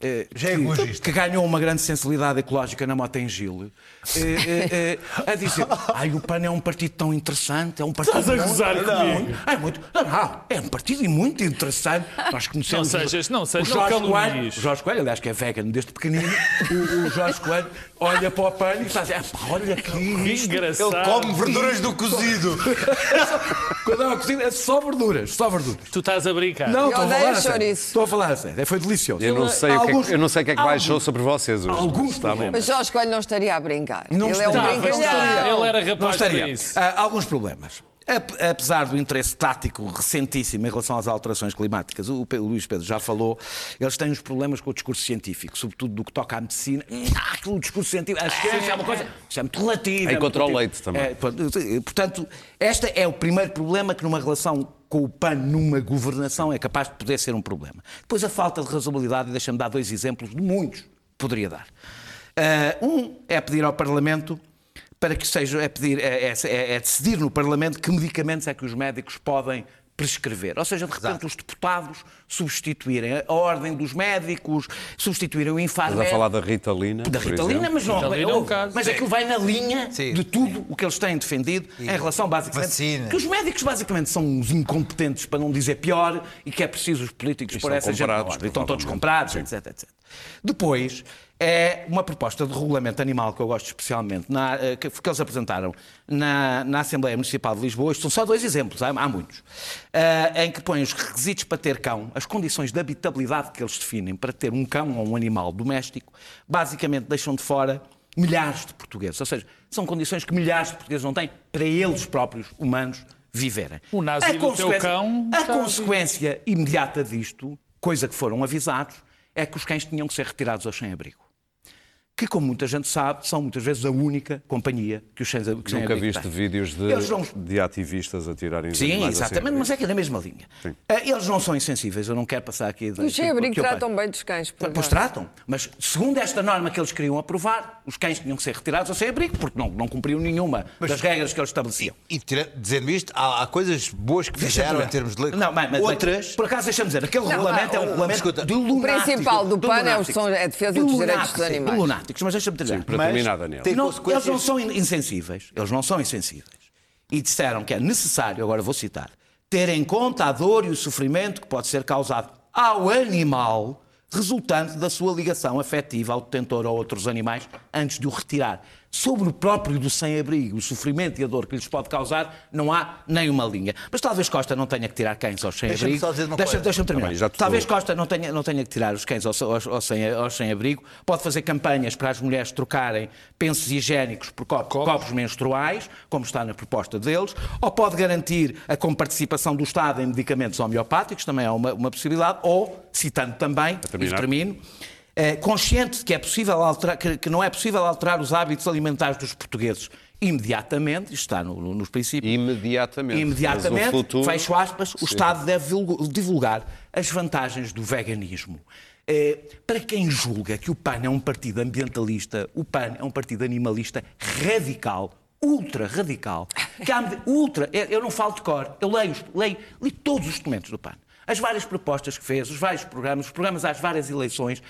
eh, Já é que, que ganhou uma grande sensibilidade ecológica na Mota em Gil, eh, eh, a dizer: Ai, o PAN é um partido tão interessante, é um partido. Estás a muito- gozar muito- comigo? É muito. Não, não, é um partido muito interessante. Nós conhecemos. Não sejas- não o sejas- não Jorge. Coelho. O Jorge Coelho, aliás, que é vegan desde pequenino, o, o Jorge Coelho olha para o PAN e está a dizer: "Ah, pá, olha que engraçado. Ele come verduras do cozido. Quando é uma cozinha, é só verduras, só verduras. Tu estás a brincar. Não, Eu estou a falar a sério. Estou a falar a sério. Foi delicioso. Eu não sei, o que é que- eu não sei o que é que baixou sobre vocês hoje. Alguns problemas. Mas Jorge Coelho não estaria a brincar. Não ele é um estaria, não estaria. brincalhão. Ele era Não rapaz para estaria. isso. Ah, alguns problemas. Ap- Apesar do interesse tático recentíssimo em relação às alterações climáticas, o Luís Pedro já falou, eles têm uns problemas com o discurso científico, sobretudo do que toca à medicina. Ah, aquele discurso científico, a ciência é uma coisa, isso é muito relativo. é contra o leite também. É, portanto, este é o primeiro problema que numa relação com o PAN numa governação é capaz de poder ser um problema. Depois a falta de razoabilidade, e deixa-me dar dois exemplos de muitos que poderia dar. Ah, um é pedir ao Parlamento para que seja, é, pedir, é, é- é decidir no Parlamento que medicamentos é que os médicos podem prescrever. Ou seja, de repente os deputados substituírem a ordem dos médicos, substituírem o Infarmed. Estás a falar da Ritalina? Da Ritalina, mas não. Ritalina é um ouve, caso. mas aquilo vai na linha Sim. de tudo o que eles têm defendido em relação, basicamente. Vacina. Que os médicos, basicamente, são uns incompetentes, para não dizer pior, e que é preciso os políticos pôr essa gente na comprados, ordem. Estão todos comprados, etc, etc. Depois, é uma proposta de regulamento animal que eu gosto especialmente, na, eh, que, que eles apresentaram na, na Assembleia Municipal de Lisboa. Isto são só dois exemplos, há, há muitos. eh, em que põem os requisitos para ter cão, as condições de habitabilidade que eles definem para ter um cão ou um animal doméstico, basicamente deixam de fora milhares de portugueses. Ou seja, são condições que milhares de portugueses não têm para eles próprios, humanos, viverem. O nazi A do teu cão a consequência imediata disto, coisa que foram avisados, é que os cães tinham que ser retirados ao sem-abrigo. Que como muita gente sabe, são muitas vezes a única companhia que os sem, que Nunca viste vídeos de, não- de ativistas a tirarem os Sim, animais a exatamente, sem mas é que é na mesma linha. Sim. Eh, Eles não são insensíveis, eu não quero passar aqui... E os sem-abrigo tratam bem dos cães. por Pois tratam, mas segundo esta norma que eles queriam aprovar, os cães tinham que ser retirados ao sem-abrigo, porque não, não cumpriam nenhuma das regras que eles estabeleciam. E tira- dizendo isto, há, há coisas boas que fizeram em termos de lei. Não, mas, mas- Outras. Por acaso, deixa-me dizer, aquele regulamento é um regulamento escuta, de O principal do de PAN é, é a defesa De dos direitos lunáticos, dos animais. de lunáticos, mas deixa-me dizer. Para Mas terminar, Daniel. não- consequências- eles não são in- insensíveis. Eles não são insensíveis. E disseram que é necessário, agora vou citar, ter em conta a dor e o sofrimento que pode ser causado ao animal resultante da sua ligação afetiva ao detentor ou a outros animais antes de o retirar. Sobre o próprio do sem-abrigo, o sofrimento e a dor que lhes pode causar, não há nem uma linha. Mas talvez Costa não tenha que tirar cães aos Deixa-me sem-abrigo. uma Deixa-. Deixa-me terminar. Tá talvez Costa não tenha, não tenha que tirar os cães ao, ao, ao sem, ao sem-abrigo, pode fazer campanhas para as mulheres trocarem pensos higiênicos por copos, copos menstruais, como está na proposta deles, ou pode garantir a comparticipação do Estado em medicamentos homeopáticos, também é uma, uma possibilidade, ou, citando também, e termino, eh, consciente de que, é possível alterar, que, que não é possível alterar os hábitos alimentares dos portugueses imediatamente, isto está no- no- nos princípios, Imediatamente. Imediatamente, futuro- fecho aspas, o Estado deve divulgar as vantagens do veganismo. Eh, para quem julga que o PAN é um partido ambientalista, o PAN é um partido animalista radical, ultra radical. Que ultra, eu não falo de cor, eu leio, leio, li todos os documentos do PAN. As várias propostas que fez, os vários programas, os programas às várias eleições.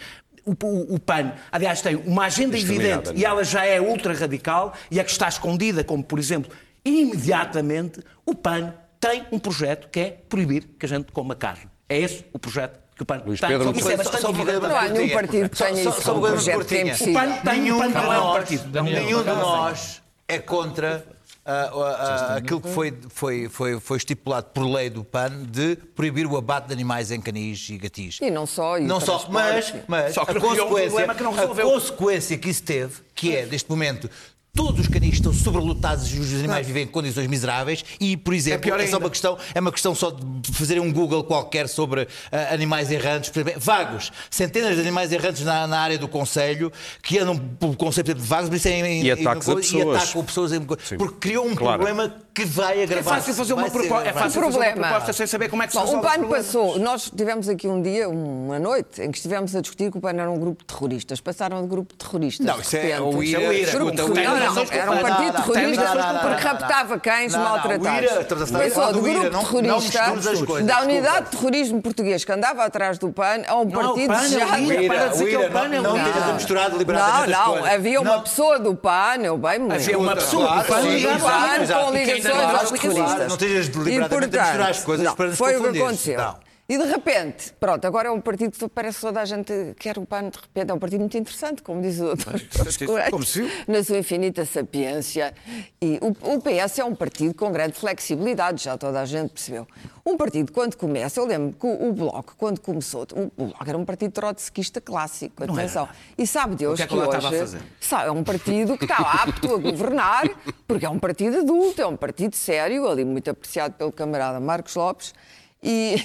O, o- o PAN, aliás, tem uma agenda Exterminada, evidente não é? e ela já é ultra radical e a que está escondida, como por exemplo, imediatamente o PAN tem um projeto que é proibir que a gente coma carne. É esse o projeto que o PAN Luís tem. Pedro, Isso é Só- bastante só evidente. Não há nenhum partido que Só- tenha só- isso só como coisa projeto, que é. O. PAN tem, o PAN não é um partido. Nenhum de nós é contra ah, ah, ah, aquilo que foi, foi, foi, foi estipulado por lei do PAN de proibir o abate de animais em canis e gatis. E não só, e não o só, mas, mas Só que a, consequência, que não a consequência que isso teve, que é, neste momento, todos os canis estão sobrelotados e os animais vivem em condições miseráveis e, por exemplo, pior é, só ainda. uma questão, é uma questão só de fazerem um Google qualquer sobre ah, animais errantes, por exemplo, vagos, centenas de animais errantes na, na área do Conselho que andam pelo conceito de vagos mas isso é em, E em- ataques a e pessoas. atacam pessoas em- porque criou um Claro. problema que vai É agravar. fácil fazer uma proposta. É fácil O fazer uma proposta sem saber como é que se Bom, o PAN passou. Nós tivemos aqui um dia, uma noite, em que estivemos a discutir que o PAN era um grupo de terroristas. Passaram de grupo de terroristas. Não, de isso é o IRA. É Não, não, era um partido Não, não, terrorista não, não, não, porque não, raptava cães não, não, maltratados. Passou do grupo não- não terrorista da unidade de terrorismo português que andava atrás do PAN a um Não é partido é já... IRA. Para dizer que é o PAN, é o não Não, deliberadamente as não, coisas. havia uma Não. pessoa do PAN, eu bem me Havia uma pessoa do PAN com ligações ainda aos não- terroristas. não estejas deliberadamente a misturar as coisas não, para nos Foi o que aconteceu. E de repente, pronto, agora é um partido que parece que toda a gente quer o PAN, de repente é um partido muito interessante, como diz o doutor viu. na sua infinita sapiência. E o, o PS é um partido com grande flexibilidade, já toda a gente percebeu. Um partido, quando começa, eu lembro que o, o Bloco, quando começou, o, o Bloco era um partido trotskista clássico, atenção. E sabe Deus O que é que lá hoje sabe, é um partido que está apto a governar, porque é um partido adulto, é um partido sério, ali muito apreciado pelo camarada Marcos Lopes. E...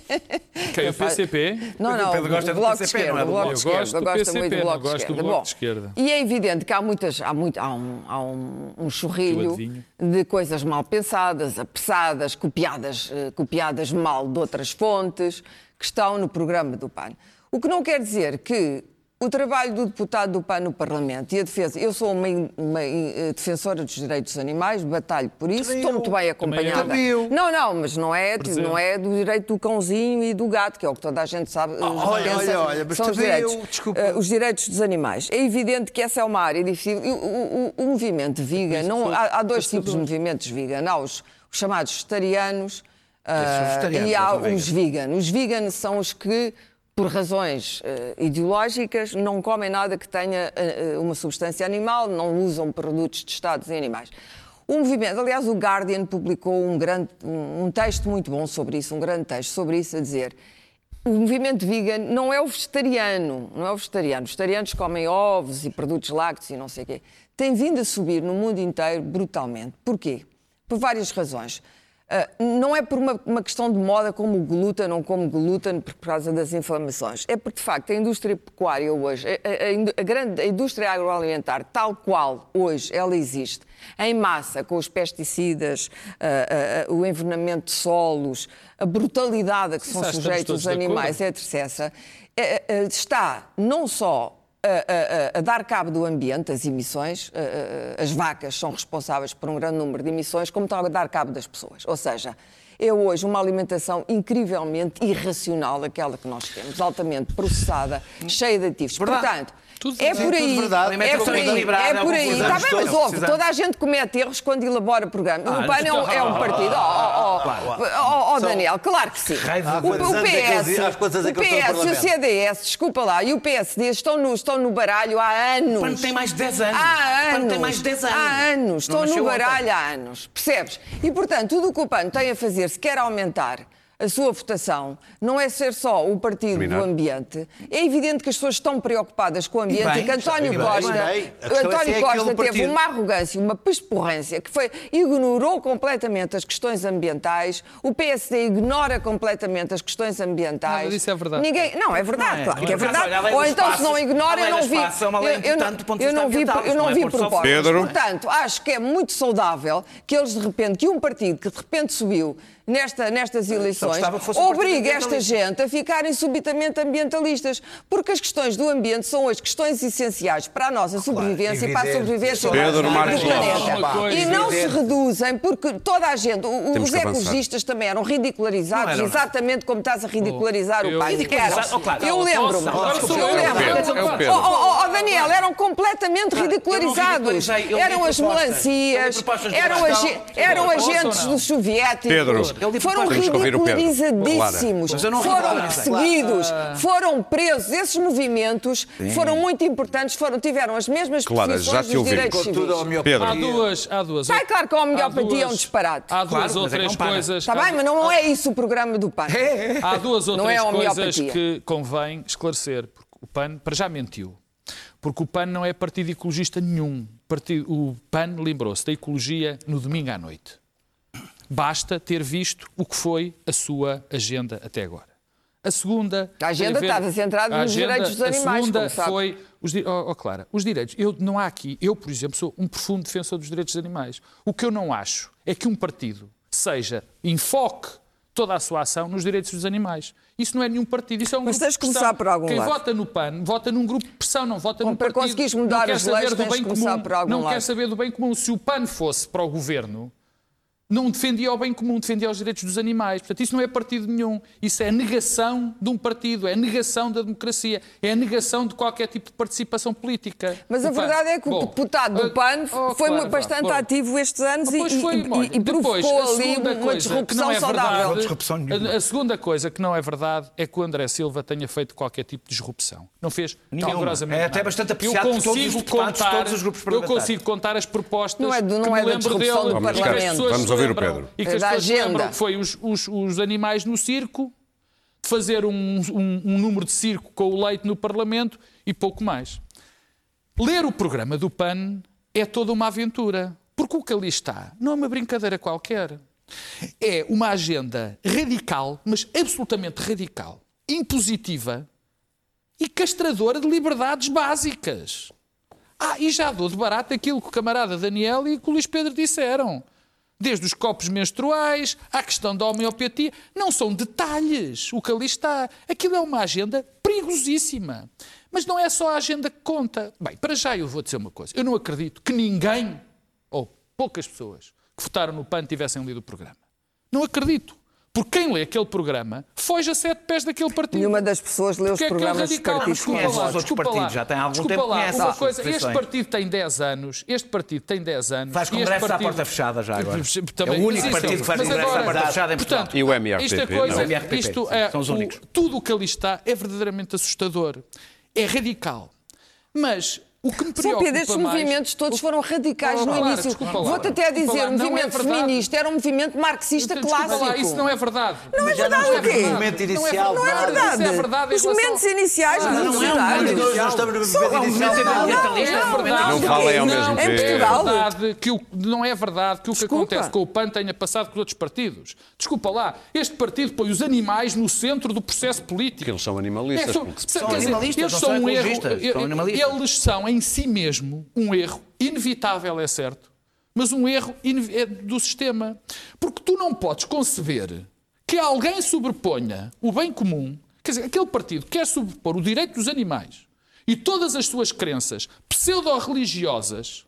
Quem, o PCP? Não, não, O Pedro gosta o do Bloco de PCP, não Esquerda. é o do Bloco de Eu Esquerda. gosto do gosto PCP, muito do Bloco do Esquerda. Bloco Bom, de Esquerda. E é evidente que há, muitas, há, muito, há, um, há um, um chorrilho de coisas mal pensadas, apressadas, copiadas, eh, copiadas mal de outras fontes, que estão no programa do PAN. O que não quer dizer que o trabalho do deputado do PAN no Parlamento e a defesa. Eu sou uma, uma, eh, defensora dos direitos dos animais, batalho por isso, estou muito bem acompanhada. Também eu. Não, não, mas não é, Presente. não é do direito do cãozinho e do gato, que é o que toda a gente sabe. eh, olha, olha, olha, mas são os eu, direitos, desculpa. eh, os direitos dos animais. É evidente que essa é uma área difícil. O, o- o movimento vegan, não, há, há dois tipos de movimentos vegan. Há os, os chamados vegetarianos vegetarianos, e há os vegan. Os vegan são os que, por razões eh, ideológicas, não comem nada que tenha eh, uma substância animal, não usam produtos testados em animais. O movimento, aliás, o Guardian publicou um, grande, um, um texto muito bom sobre isso, um grande texto sobre isso, a dizer o movimento vegan não é o vegetariano, não é o vegetariano. Os vegetarianos comem ovos e produtos lácteos e não sei o quê. Tem vindo a subir no mundo inteiro brutalmente. Porquê? Por várias razões. Ah, não é por uma, uma questão de moda como o glúten, não como glúten por causa das inflamações. É porque, de facto, a indústria pecuária hoje, a, a- a grande a indústria agroalimentar, tal qual hoje ela existe, em massa, com os pesticidas, ah, ah, o envenenamento de solos, a brutalidade a que são sujeitos os animais, etc., eh, eh, está não só a, a- a- a dar cabo do ambiente, as emissões, eh, as vacas são responsáveis por um grande número de emissões, como está a dar cabo das pessoas. Ou seja, é hoje uma alimentação incrivelmente irracional, aquela que nós temos, altamente processada, cheia de aditivos. Portanto, Tudo é verdade. por aí, Tudo verdade. é por aí, é é o por aí. Está bem, mas ouve, toda a gente comete erros quando elabora programa. Ah, o PAN é um, é um partido. Oh, oh, oh, oh, Daniel, claro que sim. O, é PS, é o PS e o? CDS, desculpa lá, e o PSD estão no, estão no baralho há anos. O PAN tem mais de 10 anos. Há PAN anos. tem mais de 10 anos. Há anos. Estão no baralho há anos. Percebes? E, portanto, tudo o que o PAN tem a fazer, se quer aumentar a sua votação, não é ser só o partido Terminar. do ambiente. É evidente que as pessoas estão preocupadas com o ambiente e, bem, que António e bem, Costa, e bem. É se António é Costa teve partido. uma arrogância, uma pesporrência, que foi, ignorou completamente as questões ambientais, o PSD ignora completamente as questões ambientais. Nada disso é verdade. Ninguém, não, é verdade, Não é. claro que é verdade. Ou então, se não ignora, eu não vi. é eu- não- não vi, eu não não é vi propostas. Pedro. Portanto, acho que é muito saudável que eles de repente, que um partido que de repente subiu nesta, nestas eleições, obrigue esta gente a ficarem subitamente ambientalistas. Porque as questões do ambiente são hoje questões essenciais para a nossa sobrevivência e para a sobrevivência Pedro do Marcos planeta. E não se reduzem, porque toda a gente, os ecologistas também eram ridicularizados, Não eram, não. exatamente como estás a ridicularizar Eu- o pai. Oh, claro. Eu lembro-me. Eu eu. lembro. É o Pedro, é o Pedro. Oh, oh, oh, Daniel, eram completamente ridicularizados. Eu Eram as melancias, Eu eram, agi- eram agentes não? dos soviéticos. Pedro, Foram o Pedro. ridicularizadíssimos. Não Foram perseguidos, foram presos. Esses movimentos foram muito importantes, foram, tiveram as mesmas Clara, já posições te dos ouvimos. direitos civis. homeopatia. Há duas, há duas. Vai, claro que a homeopatia é um disparate. Há duas Claro, ou é três para. coisas. Está bem, mas não é isso o programa do PAN. Há duas ou é três a coisas que convém esclarecer. Porque o PAN, para já mentiu. Porque o PAN não é partido ecologista nenhum. O PAN lembrou-se da ecologia no domingo à noite. Basta ter visto o que foi a sua agenda até agora. A segunda. A agenda estava centrada nos direitos dos animais, A segunda foi. Os, di- oh, oh, Clara, os direitos. Eu, não há aqui. Eu, por exemplo, sou um profundo defensor dos direitos dos animais. O que eu não acho é que um partido seja. enfoque toda a sua ação nos direitos dos animais. Isso não é nenhum partido, isso é um Mas grupo tens de pressão. começar por algum Quem lado. vota no PAN vota num grupo de pressão, não vota Bom, num para partido. conseguires mudar não quer as saber leis, do tens bem de começar comum. por algum não quer lado. saber do bem comum. Se o PAN fosse para o governo, não defendia o bem comum, defendia os direitos dos animais. Portanto, isso não é partido nenhum. Isso é a negação de um partido, é a negação da democracia, é a negação de qualquer tipo de participação política. Mas a O verdade é que o Bom, deputado do uh, PAN oh, foi claro, bastante bom. ativo estes anos e, e- foi, e- e provocou a ali uma coisa que disrupção não é saudável. verdade, a, segunda coisa que não é verdade é que o André Silva tenha feito qualquer tipo de disrupção. Não fez Nenhuma. rigorosamente É até bastante Eu apreciado por todos os consigo deputados contar- todos os grupos Eu parlamentares. consigo contar as propostas Não é do- não que é me da lembro dele Vamos ouvir o Pedro. E que É as pessoas se agenda. lembram que foi os, os- os animais no circo, de fazer um, um- um número de circo com o leite no Parlamento e pouco mais. Ler o programa do PAN é toda uma aventura. Porque o que ali está não é uma brincadeira qualquer. É uma agenda radical, mas absolutamente radical, impositiva e castradora de liberdades básicas. Ah, e já dou de barato aquilo que o camarada Daniel e que o Luís Pedro disseram. Desde os copos menstruais à questão da homeopatia. Não são detalhes o que ali está. Aquilo é uma agenda perigosíssima. Mas não é só a agenda que conta. Bem, para já eu vou dizer uma coisa. Eu não acredito que ninguém, ou poucas pessoas, que votaram no PAN tivessem lido o programa. Não acredito. Porque quem lê aquele programa foge a sete pés daquele partido. Nenhuma das pessoas lê os Porque é programas dos radical, partidos desculpa conhece lá, os outros desculpa partidos, lá, já tem algum desculpa tempo lá, conhece uma coisa, este partido tem 10 anos, este partido tem 10 anos. Faz e este congresso à partido- porta fechada já agora. Também, É o único partido que faz mas congresso agora- à porta fechada em Portugal. Portanto, E o MRTP, Isto é coisa, não? O MRTP, isto é, são os o- únicos. tudo o que ali está é verdadeiramente assustador. É radical. Mas O que me São preocupa Pedro, estes mais- movimentos todos foram radicais Oh, no início. desculpa lá. Vou-te até dizer, lá, o não é movimento verdade. feminista era um movimento marxista Desculpa clássico. lá, isso não é verdade. Não é verdade o quê? No momento inicial, Não é verdade. Isso é verdade em Os relação- momentos iniciais Ah, do não é inicial. Nós estamos no um inicial. Não, é verdade. Não falem ao Não, mesmo não, tempo. É Portugal. verdade que o, não é verdade que o que acontece com o PAN tenha passado com outros partidos. Desculpa lá, este partido põe os animais no centro do processo político. Porque eles são animalistas. É, são, dizer, animalistas, eles não são são um erro. são animalistas. Eles são em si mesmo um erro inevitável, é certo, mas um erro é do sistema. Porque tu não podes conceber que alguém sobreponha o bem comum, quer dizer, aquele partido quer sobrepor o direito dos animais e todas as suas crenças pseudo-religiosas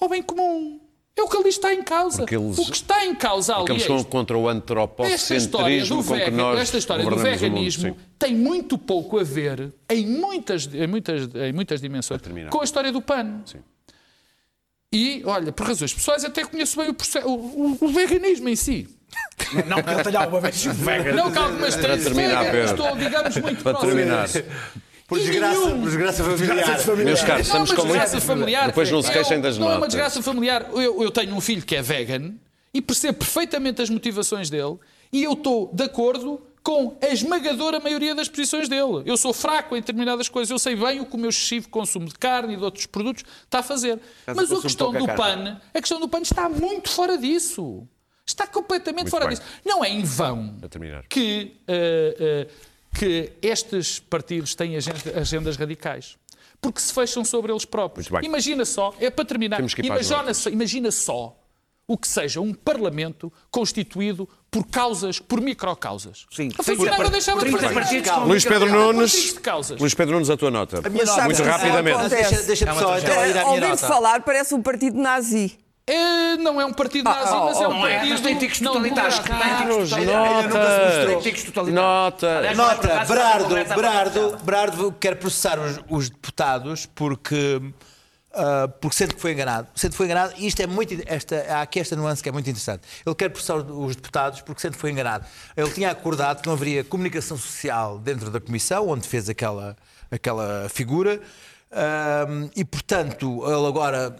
ao bem comum. É o que ali está em causa. Eles- o que está em causa ali Porque eles é são contra o Esta história, do antropocentrismo com que vegan, nós esta história do mundo, veganismo sim. tem muito pouco a ver, em muitas, em muitas, em muitas dimensões, com a história do PAN. Sim. E, olha, por razões pessoais, até conheço bem o, processo, o, o- o veganismo em si. Não, porque ele tenha alguma vez vegan. Não que algumas três Pedro. estou, digamos, muito Para próximo. terminar. Por desgraça, por desgraça familiar. Meus caros, Não é estamos uma com muito... desgraça familiar. Depois não se Eu- queixem das Não é uma notas. desgraça familiar. Eu, eu tenho um filho que é vegan e percebo perfeitamente as motivações dele e eu estou de acordo com a esmagadora maioria das posições dele. Eu sou fraco em determinadas coisas. Eu sei bem o que o meu excessivo consumo de carne e de outros produtos está a fazer. Mas a consumo questão do. PAN, a questão do PAN está muito fora disso. Está completamente fora bem. disso. Não é em vão A terminar. que, eh, eh, que estes partidos têm agen- agendas radicais. Porque se fecham sobre eles próprios. Imagina só, é para terminar, imagina, só, imagina só o que seja um Parlamento constituído por causas, por microcausas. Sim, Não nada, deixava de 30 fazer. partidos com Luís Pedro Nunes. Luís Pedro Nunes, a tua nota. Sabe Muito o que rapidamente. acontece? Deixa- Deixa-me É só nota. falar parece um partido nazi. É, não é um partido nazi, oh, mas é um Não é, partido... mas tem tiques não totalitários. totalitários. Nota. Nota, Berardo, Berardo, Berardo quer processar os, os deputados porque, ah, porque sente que foi enganado. Sente que foi enganado e isto é muito. Esta, há aqui esta nuance que é muito interessante. Ele quer processar os deputados porque sente que foi enganado. Ele tinha acordado que não haveria comunicação social dentro da comissão, onde fez aquela, aquela figura, ah, e portanto ele agora.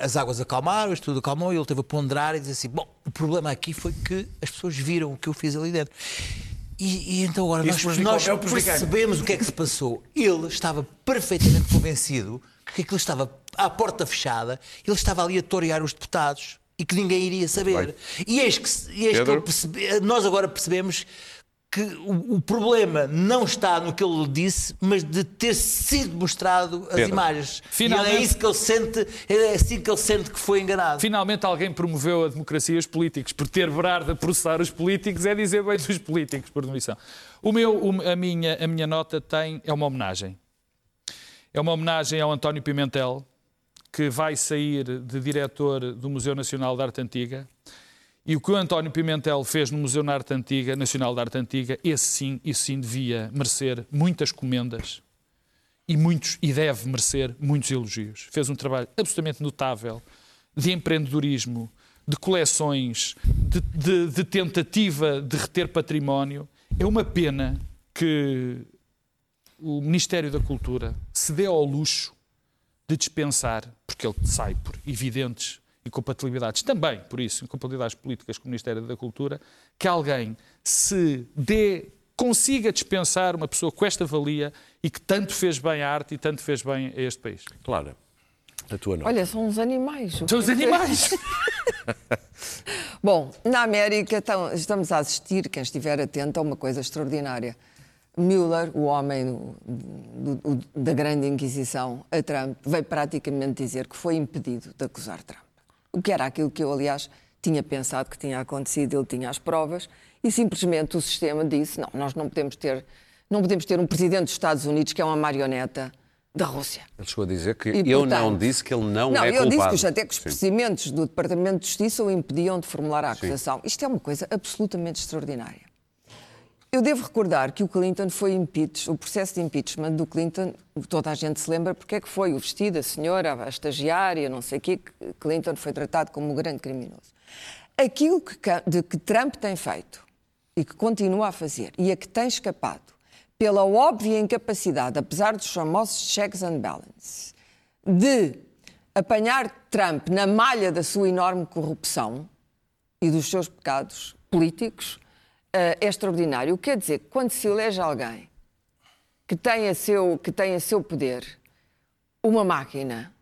As águas acalmaram, isto tudo acalmou, e ele teve a ponderar e dizer assim: Bom, o problema aqui foi que as pessoas viram o que eu fiz ali dentro. E, e então agora Isso nós, nós é percebemos o que é que se passou. Ele estava perfeitamente convencido que aquilo estava à porta fechada, ele estava ali a torear os deputados e que ninguém iria saber. E eis que, eis que percebe- nós agora percebemos que o, o problema não está no que ele disse, mas de ter sido mostrado as Pedro. imagens. Finalmente- E é isso que ele sente, é assim que ele sente que foi enganado. Finalmente alguém promoveu a democracia e os políticos. Por ter Berardo a processar os políticos é dizer bem dos políticos, por demissão. O meu, a, minha, a minha nota tem, é uma homenagem. É uma homenagem ao António Pimentel, que vai sair de diretor do Museu Nacional de Arte Antiga. E o que o António Pimentel fez no Museu Antiga, Nacional de Arte Antiga, esse sim, isso sim devia merecer muitas comendas e muitos e deve merecer muitos elogios. Fez um trabalho absolutamente notável de empreendedorismo, de coleções, de, de- de tentativa de reter património. É uma pena que o Ministério da Cultura se dê ao luxo de dispensar, porque ele sai por evidentes incompatibilidades, também por isso, incompatibilidades políticas com o Ministério da Cultura, que alguém se dê, consiga dispensar uma pessoa com esta valia e que tanto fez bem à arte e tanto fez bem a este país. Clara, a tua nota. Olha, são uns animais. São os animais! Bom, na América estamos a assistir, quem estiver atento, a uma coisa extraordinária. Mueller, o homem do- do- da grande inquisição a Trump, veio praticamente dizer que foi impedido de acusar Trump. O que era aquilo que eu, aliás, tinha pensado que tinha acontecido, ele tinha as provas, e simplesmente o sistema disse, não, nós não podemos ter, não podemos ter um presidente dos Estados Unidos que é uma marioneta da Rússia. Ele chegou a dizer que E, eu portanto, não disse que ele não, não é eu culpado. disse que os- até que os Sim. procedimentos do Departamento de Justiça o impediam de formular a acusação. Isto é uma coisa absolutamente extraordinária. Eu devo recordar que o Clinton foi impeachment, o processo de impeachment do Clinton, toda a gente se lembra porque é que foi o vestido, a senhora, a estagiária, não sei o quê, Clinton foi tratado como um grande criminoso. Aquilo que, de que Trump tem feito e que continua a fazer e a que tem escapado pela óbvia incapacidade, apesar dos famosos checks and balances, de apanhar Trump na malha da sua enorme corrupção e dos seus pecados políticos é extraordinário. Quer dizer quando se elege alguém que tem a seu, que tem a seu poder uma máquina,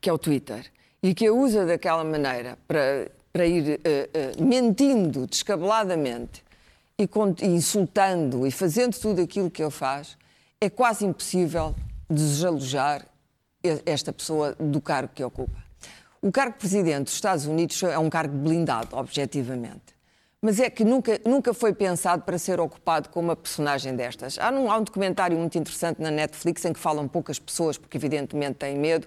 que é o Twitter, e que a usa daquela maneira para, para ir uh, uh, mentindo descabeladamente e, e insultando e fazendo tudo aquilo que ele faz, é quase impossível desalojar esta pessoa do cargo que ocupa. O cargo de presidente dos Estados Unidos é um cargo blindado, objetivamente. Mas é que nunca, nunca foi pensado para ser ocupado com uma personagem destas. Há um, há um documentário muito interessante na Netflix em que falam poucas pessoas, porque evidentemente têm medo,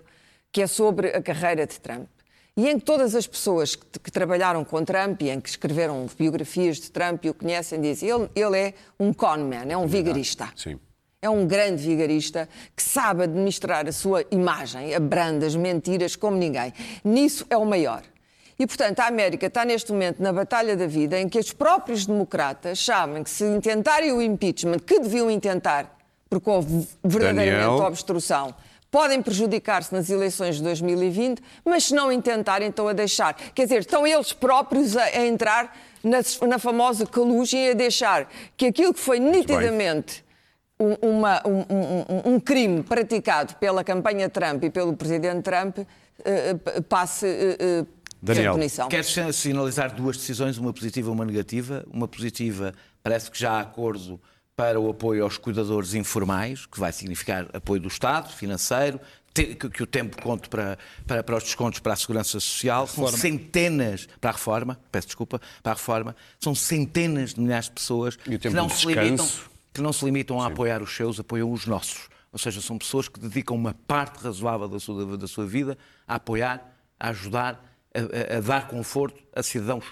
que é sobre a carreira de Trump. E em que todas as pessoas que, que, trabalharam com Trump e em que escreveram biografias de Trump e o conhecem dizem ele, ele é um conman, é um vigarista. Sim. É um grande vigarista que sabe administrar a sua imagem, abranda as mentiras como ninguém. Nisso é o maior. E, portanto, a América está neste momento na batalha da vida em que os próprios democratas sabem que se intentarem o impeachment, que deviam intentar, porque houve verdadeiramente Daniel. obstrução, podem prejudicar-se nas eleições de 2020, mas se não intentarem, estão a deixar. Quer dizer, estão eles próprios a, a entrar na, na famosa colugem e a deixar que aquilo que foi nitidamente um, uma, um, um, um, crime praticado pela campanha Trump e pelo presidente Trump uh, passe uh, Daniel. Quero sinalizar duas decisões, uma positiva e uma negativa. Uma positiva, parece que já há acordo para o apoio aos cuidadores informais, que vai significar apoio do Estado, financeiro, que, o tempo conte para, para, para, os descontos para a segurança social. São centenas para a reforma, peço desculpa, para a reforma, são centenas de milhares de pessoas que não, se limitam, que não se limitam a apoiar os seus, apoiam os nossos. Ou seja, são pessoas que dedicam uma parte razoável da sua, da sua vida a apoiar, a ajudar, a, a, dar conforto a cidadãos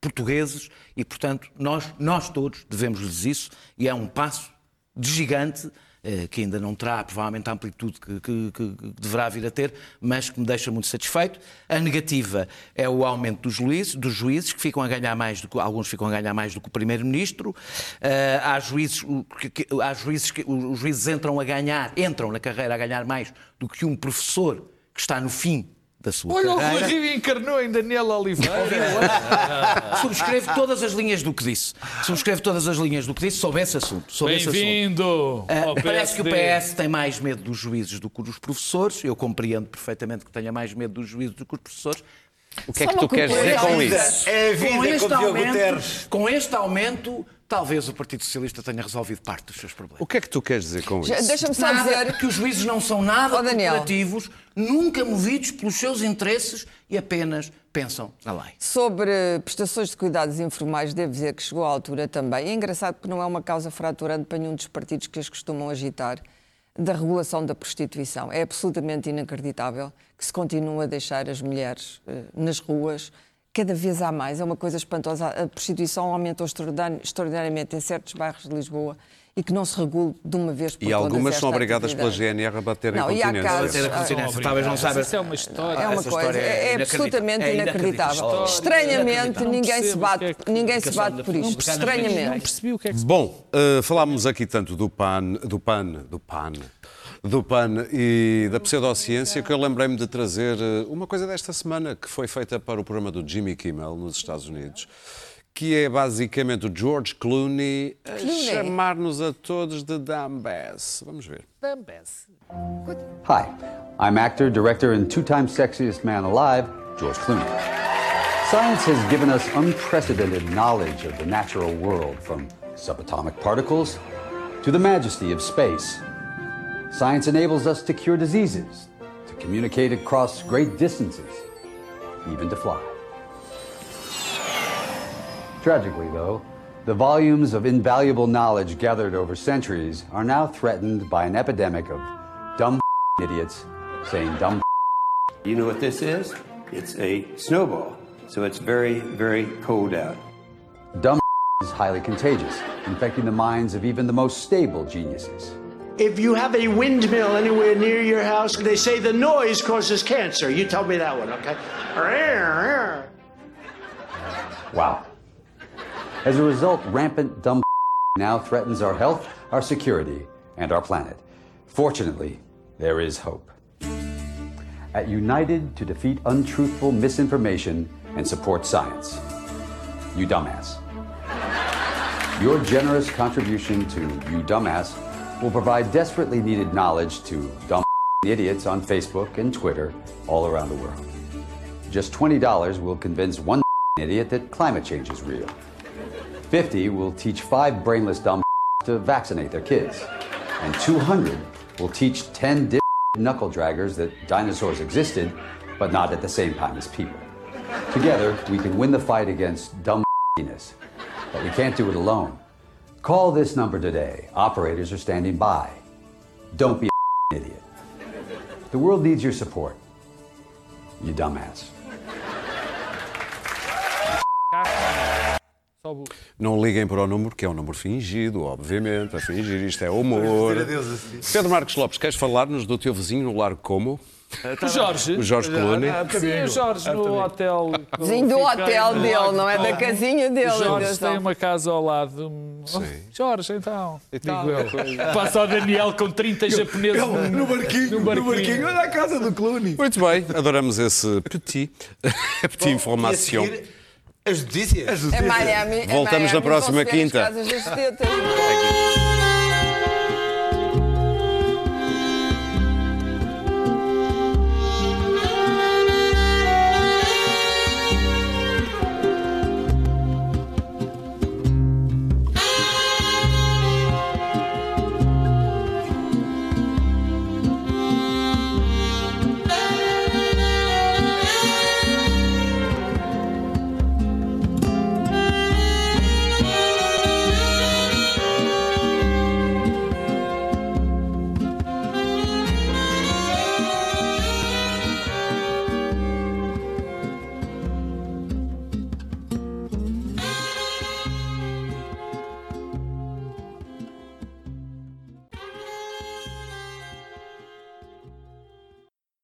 portugueses e, portanto, nós, nós todos devemos-lhes isso e é um passo de gigante eh, que ainda não terá provavelmente a amplitude que, que, que, deverá vir a ter, mas que me deixa muito satisfeito. A negativa é o aumento dos juízes, dos juízes que ficam a ganhar mais do que alguns ficam a ganhar mais do que o primeiro-ministro. Uh, há juízes, que, há juízes que os juízes entram a ganhar, entram na carreira a ganhar mais do que um professor que está no fim da sua Olha, carreira. Olha, o Rui encarnou em Daniel Oliveira. Subscreve todas as linhas do que disse. Subscreve todas as linhas do que disse sobre esse assunto. Bem-vindo! Uh, parece que o PS tem mais medo dos juízes do que dos professores. Eu compreendo perfeitamente que tenha mais medo dos juízes do que dos professores. O que é que tu queres dizer com isso? É a vida, com este, Diogo aumento, com este aumento, talvez o Partido Socialista tenha resolvido parte dos seus problemas. O que é que tu queres dizer com isso? Deixa-me só Nada, dizer que os juízes não são nada Oh, nunca movidos pelos seus interesses e apenas pensam na lei. sobre prestações de cuidados informais, devo dizer que chegou à altura também. É engraçado porque não é uma causa fraturante para nenhum dos partidos que as costumam agitar da regulação da prostituição. É absolutamente inacreditável que se continue a deixar as mulheres eh, nas ruas. Cada vez há mais, é uma coisa espantosa. A prostituição aumentou extraordinari- extraordinariamente em certos bairros de Lisboa e que não se regule de uma vez por E todas algumas são obrigadas pela. GNR a bater Não, em e há continência. casos- Ter a continência, talvez não saiba. Isso é uma história. É uma Essa coisa, é, é absolutamente inacreditável. É inacreditável. inacreditável. Estranhamente, Não ninguém se bate, é que- ninguém se bate por isto. percebi, não Estranhamente. percebi o que é que se Bom, eh, falámos aqui tanto do PAN, do PAN, do PAN, do PAN e da pseudociência que eu lembrei-me de trazer eh, uma coisa desta semana que foi feita para o programa do Jimmy Kimmel nos Estados Unidos, que é basicamente o George Clooney a chamar-nos a todos de Dumbass. Vamos ver. Hi, I'm actor, director, and two time sexiest man alive, George Clooney. Science has given us unprecedented knowledge of the natural world, from subatomic particles to the majesty of space. Science enables us to cure diseases, to communicate across great distances, even to fly. Tragically, though, the volumes of invaluable knowledge gathered over centuries are now threatened by an epidemic of dumb idiots saying dumb You know what this is? It's a snowball. So it's very, very cold out. dumb is highly contagious, infecting the minds of even the most stable geniuses. If you have a windmill anywhere near your house, they say the noise causes cancer. You tell me that one, okay? Wow. As a result, rampant dumb now threatens our health, our security, and our planet. Fortunately, there is hope. at United to Defeat Untruthful Misinformation and Support Science. You dumbass. Your generous contribution to You Dumbass will provide desperately needed knowledge to dumb idiots on Facebook and Twitter all around the world. Just $20 will convince one idiot that climate change is real. 50 will teach five brainless dumb to vaccinate their kids. And 200 will teach 10 dip knuckle draggers that dinosaurs existed, but not at the same time as people. Together, we can win the fight against dumb but we can't do it alone. Call this number today. Operators are standing by. Don't be an idiot. The world needs your support. You dumbass. Não liguem para o número, que é um número fingido, obviamente. A fingir isto é humor. Pedro Marcos Lopes, queres falar-nos do teu vizinho no Largo Como? O Jorge. O Jorge Coloni. Sim, o Jorge no hotel. Vizinho do hotel dele, não é da casinha dele. O Jorge tem uma casa ao lado. Jorge, então. Então, Digo eu. Passa o Daniel com 30 japoneses No barquinho, no barquinho, olha a casa do Clooney. Muito bem, adoramos esse petit, petit informação. As notícias. É Miami. é Voltamos na próxima as quinta. casas das tetas.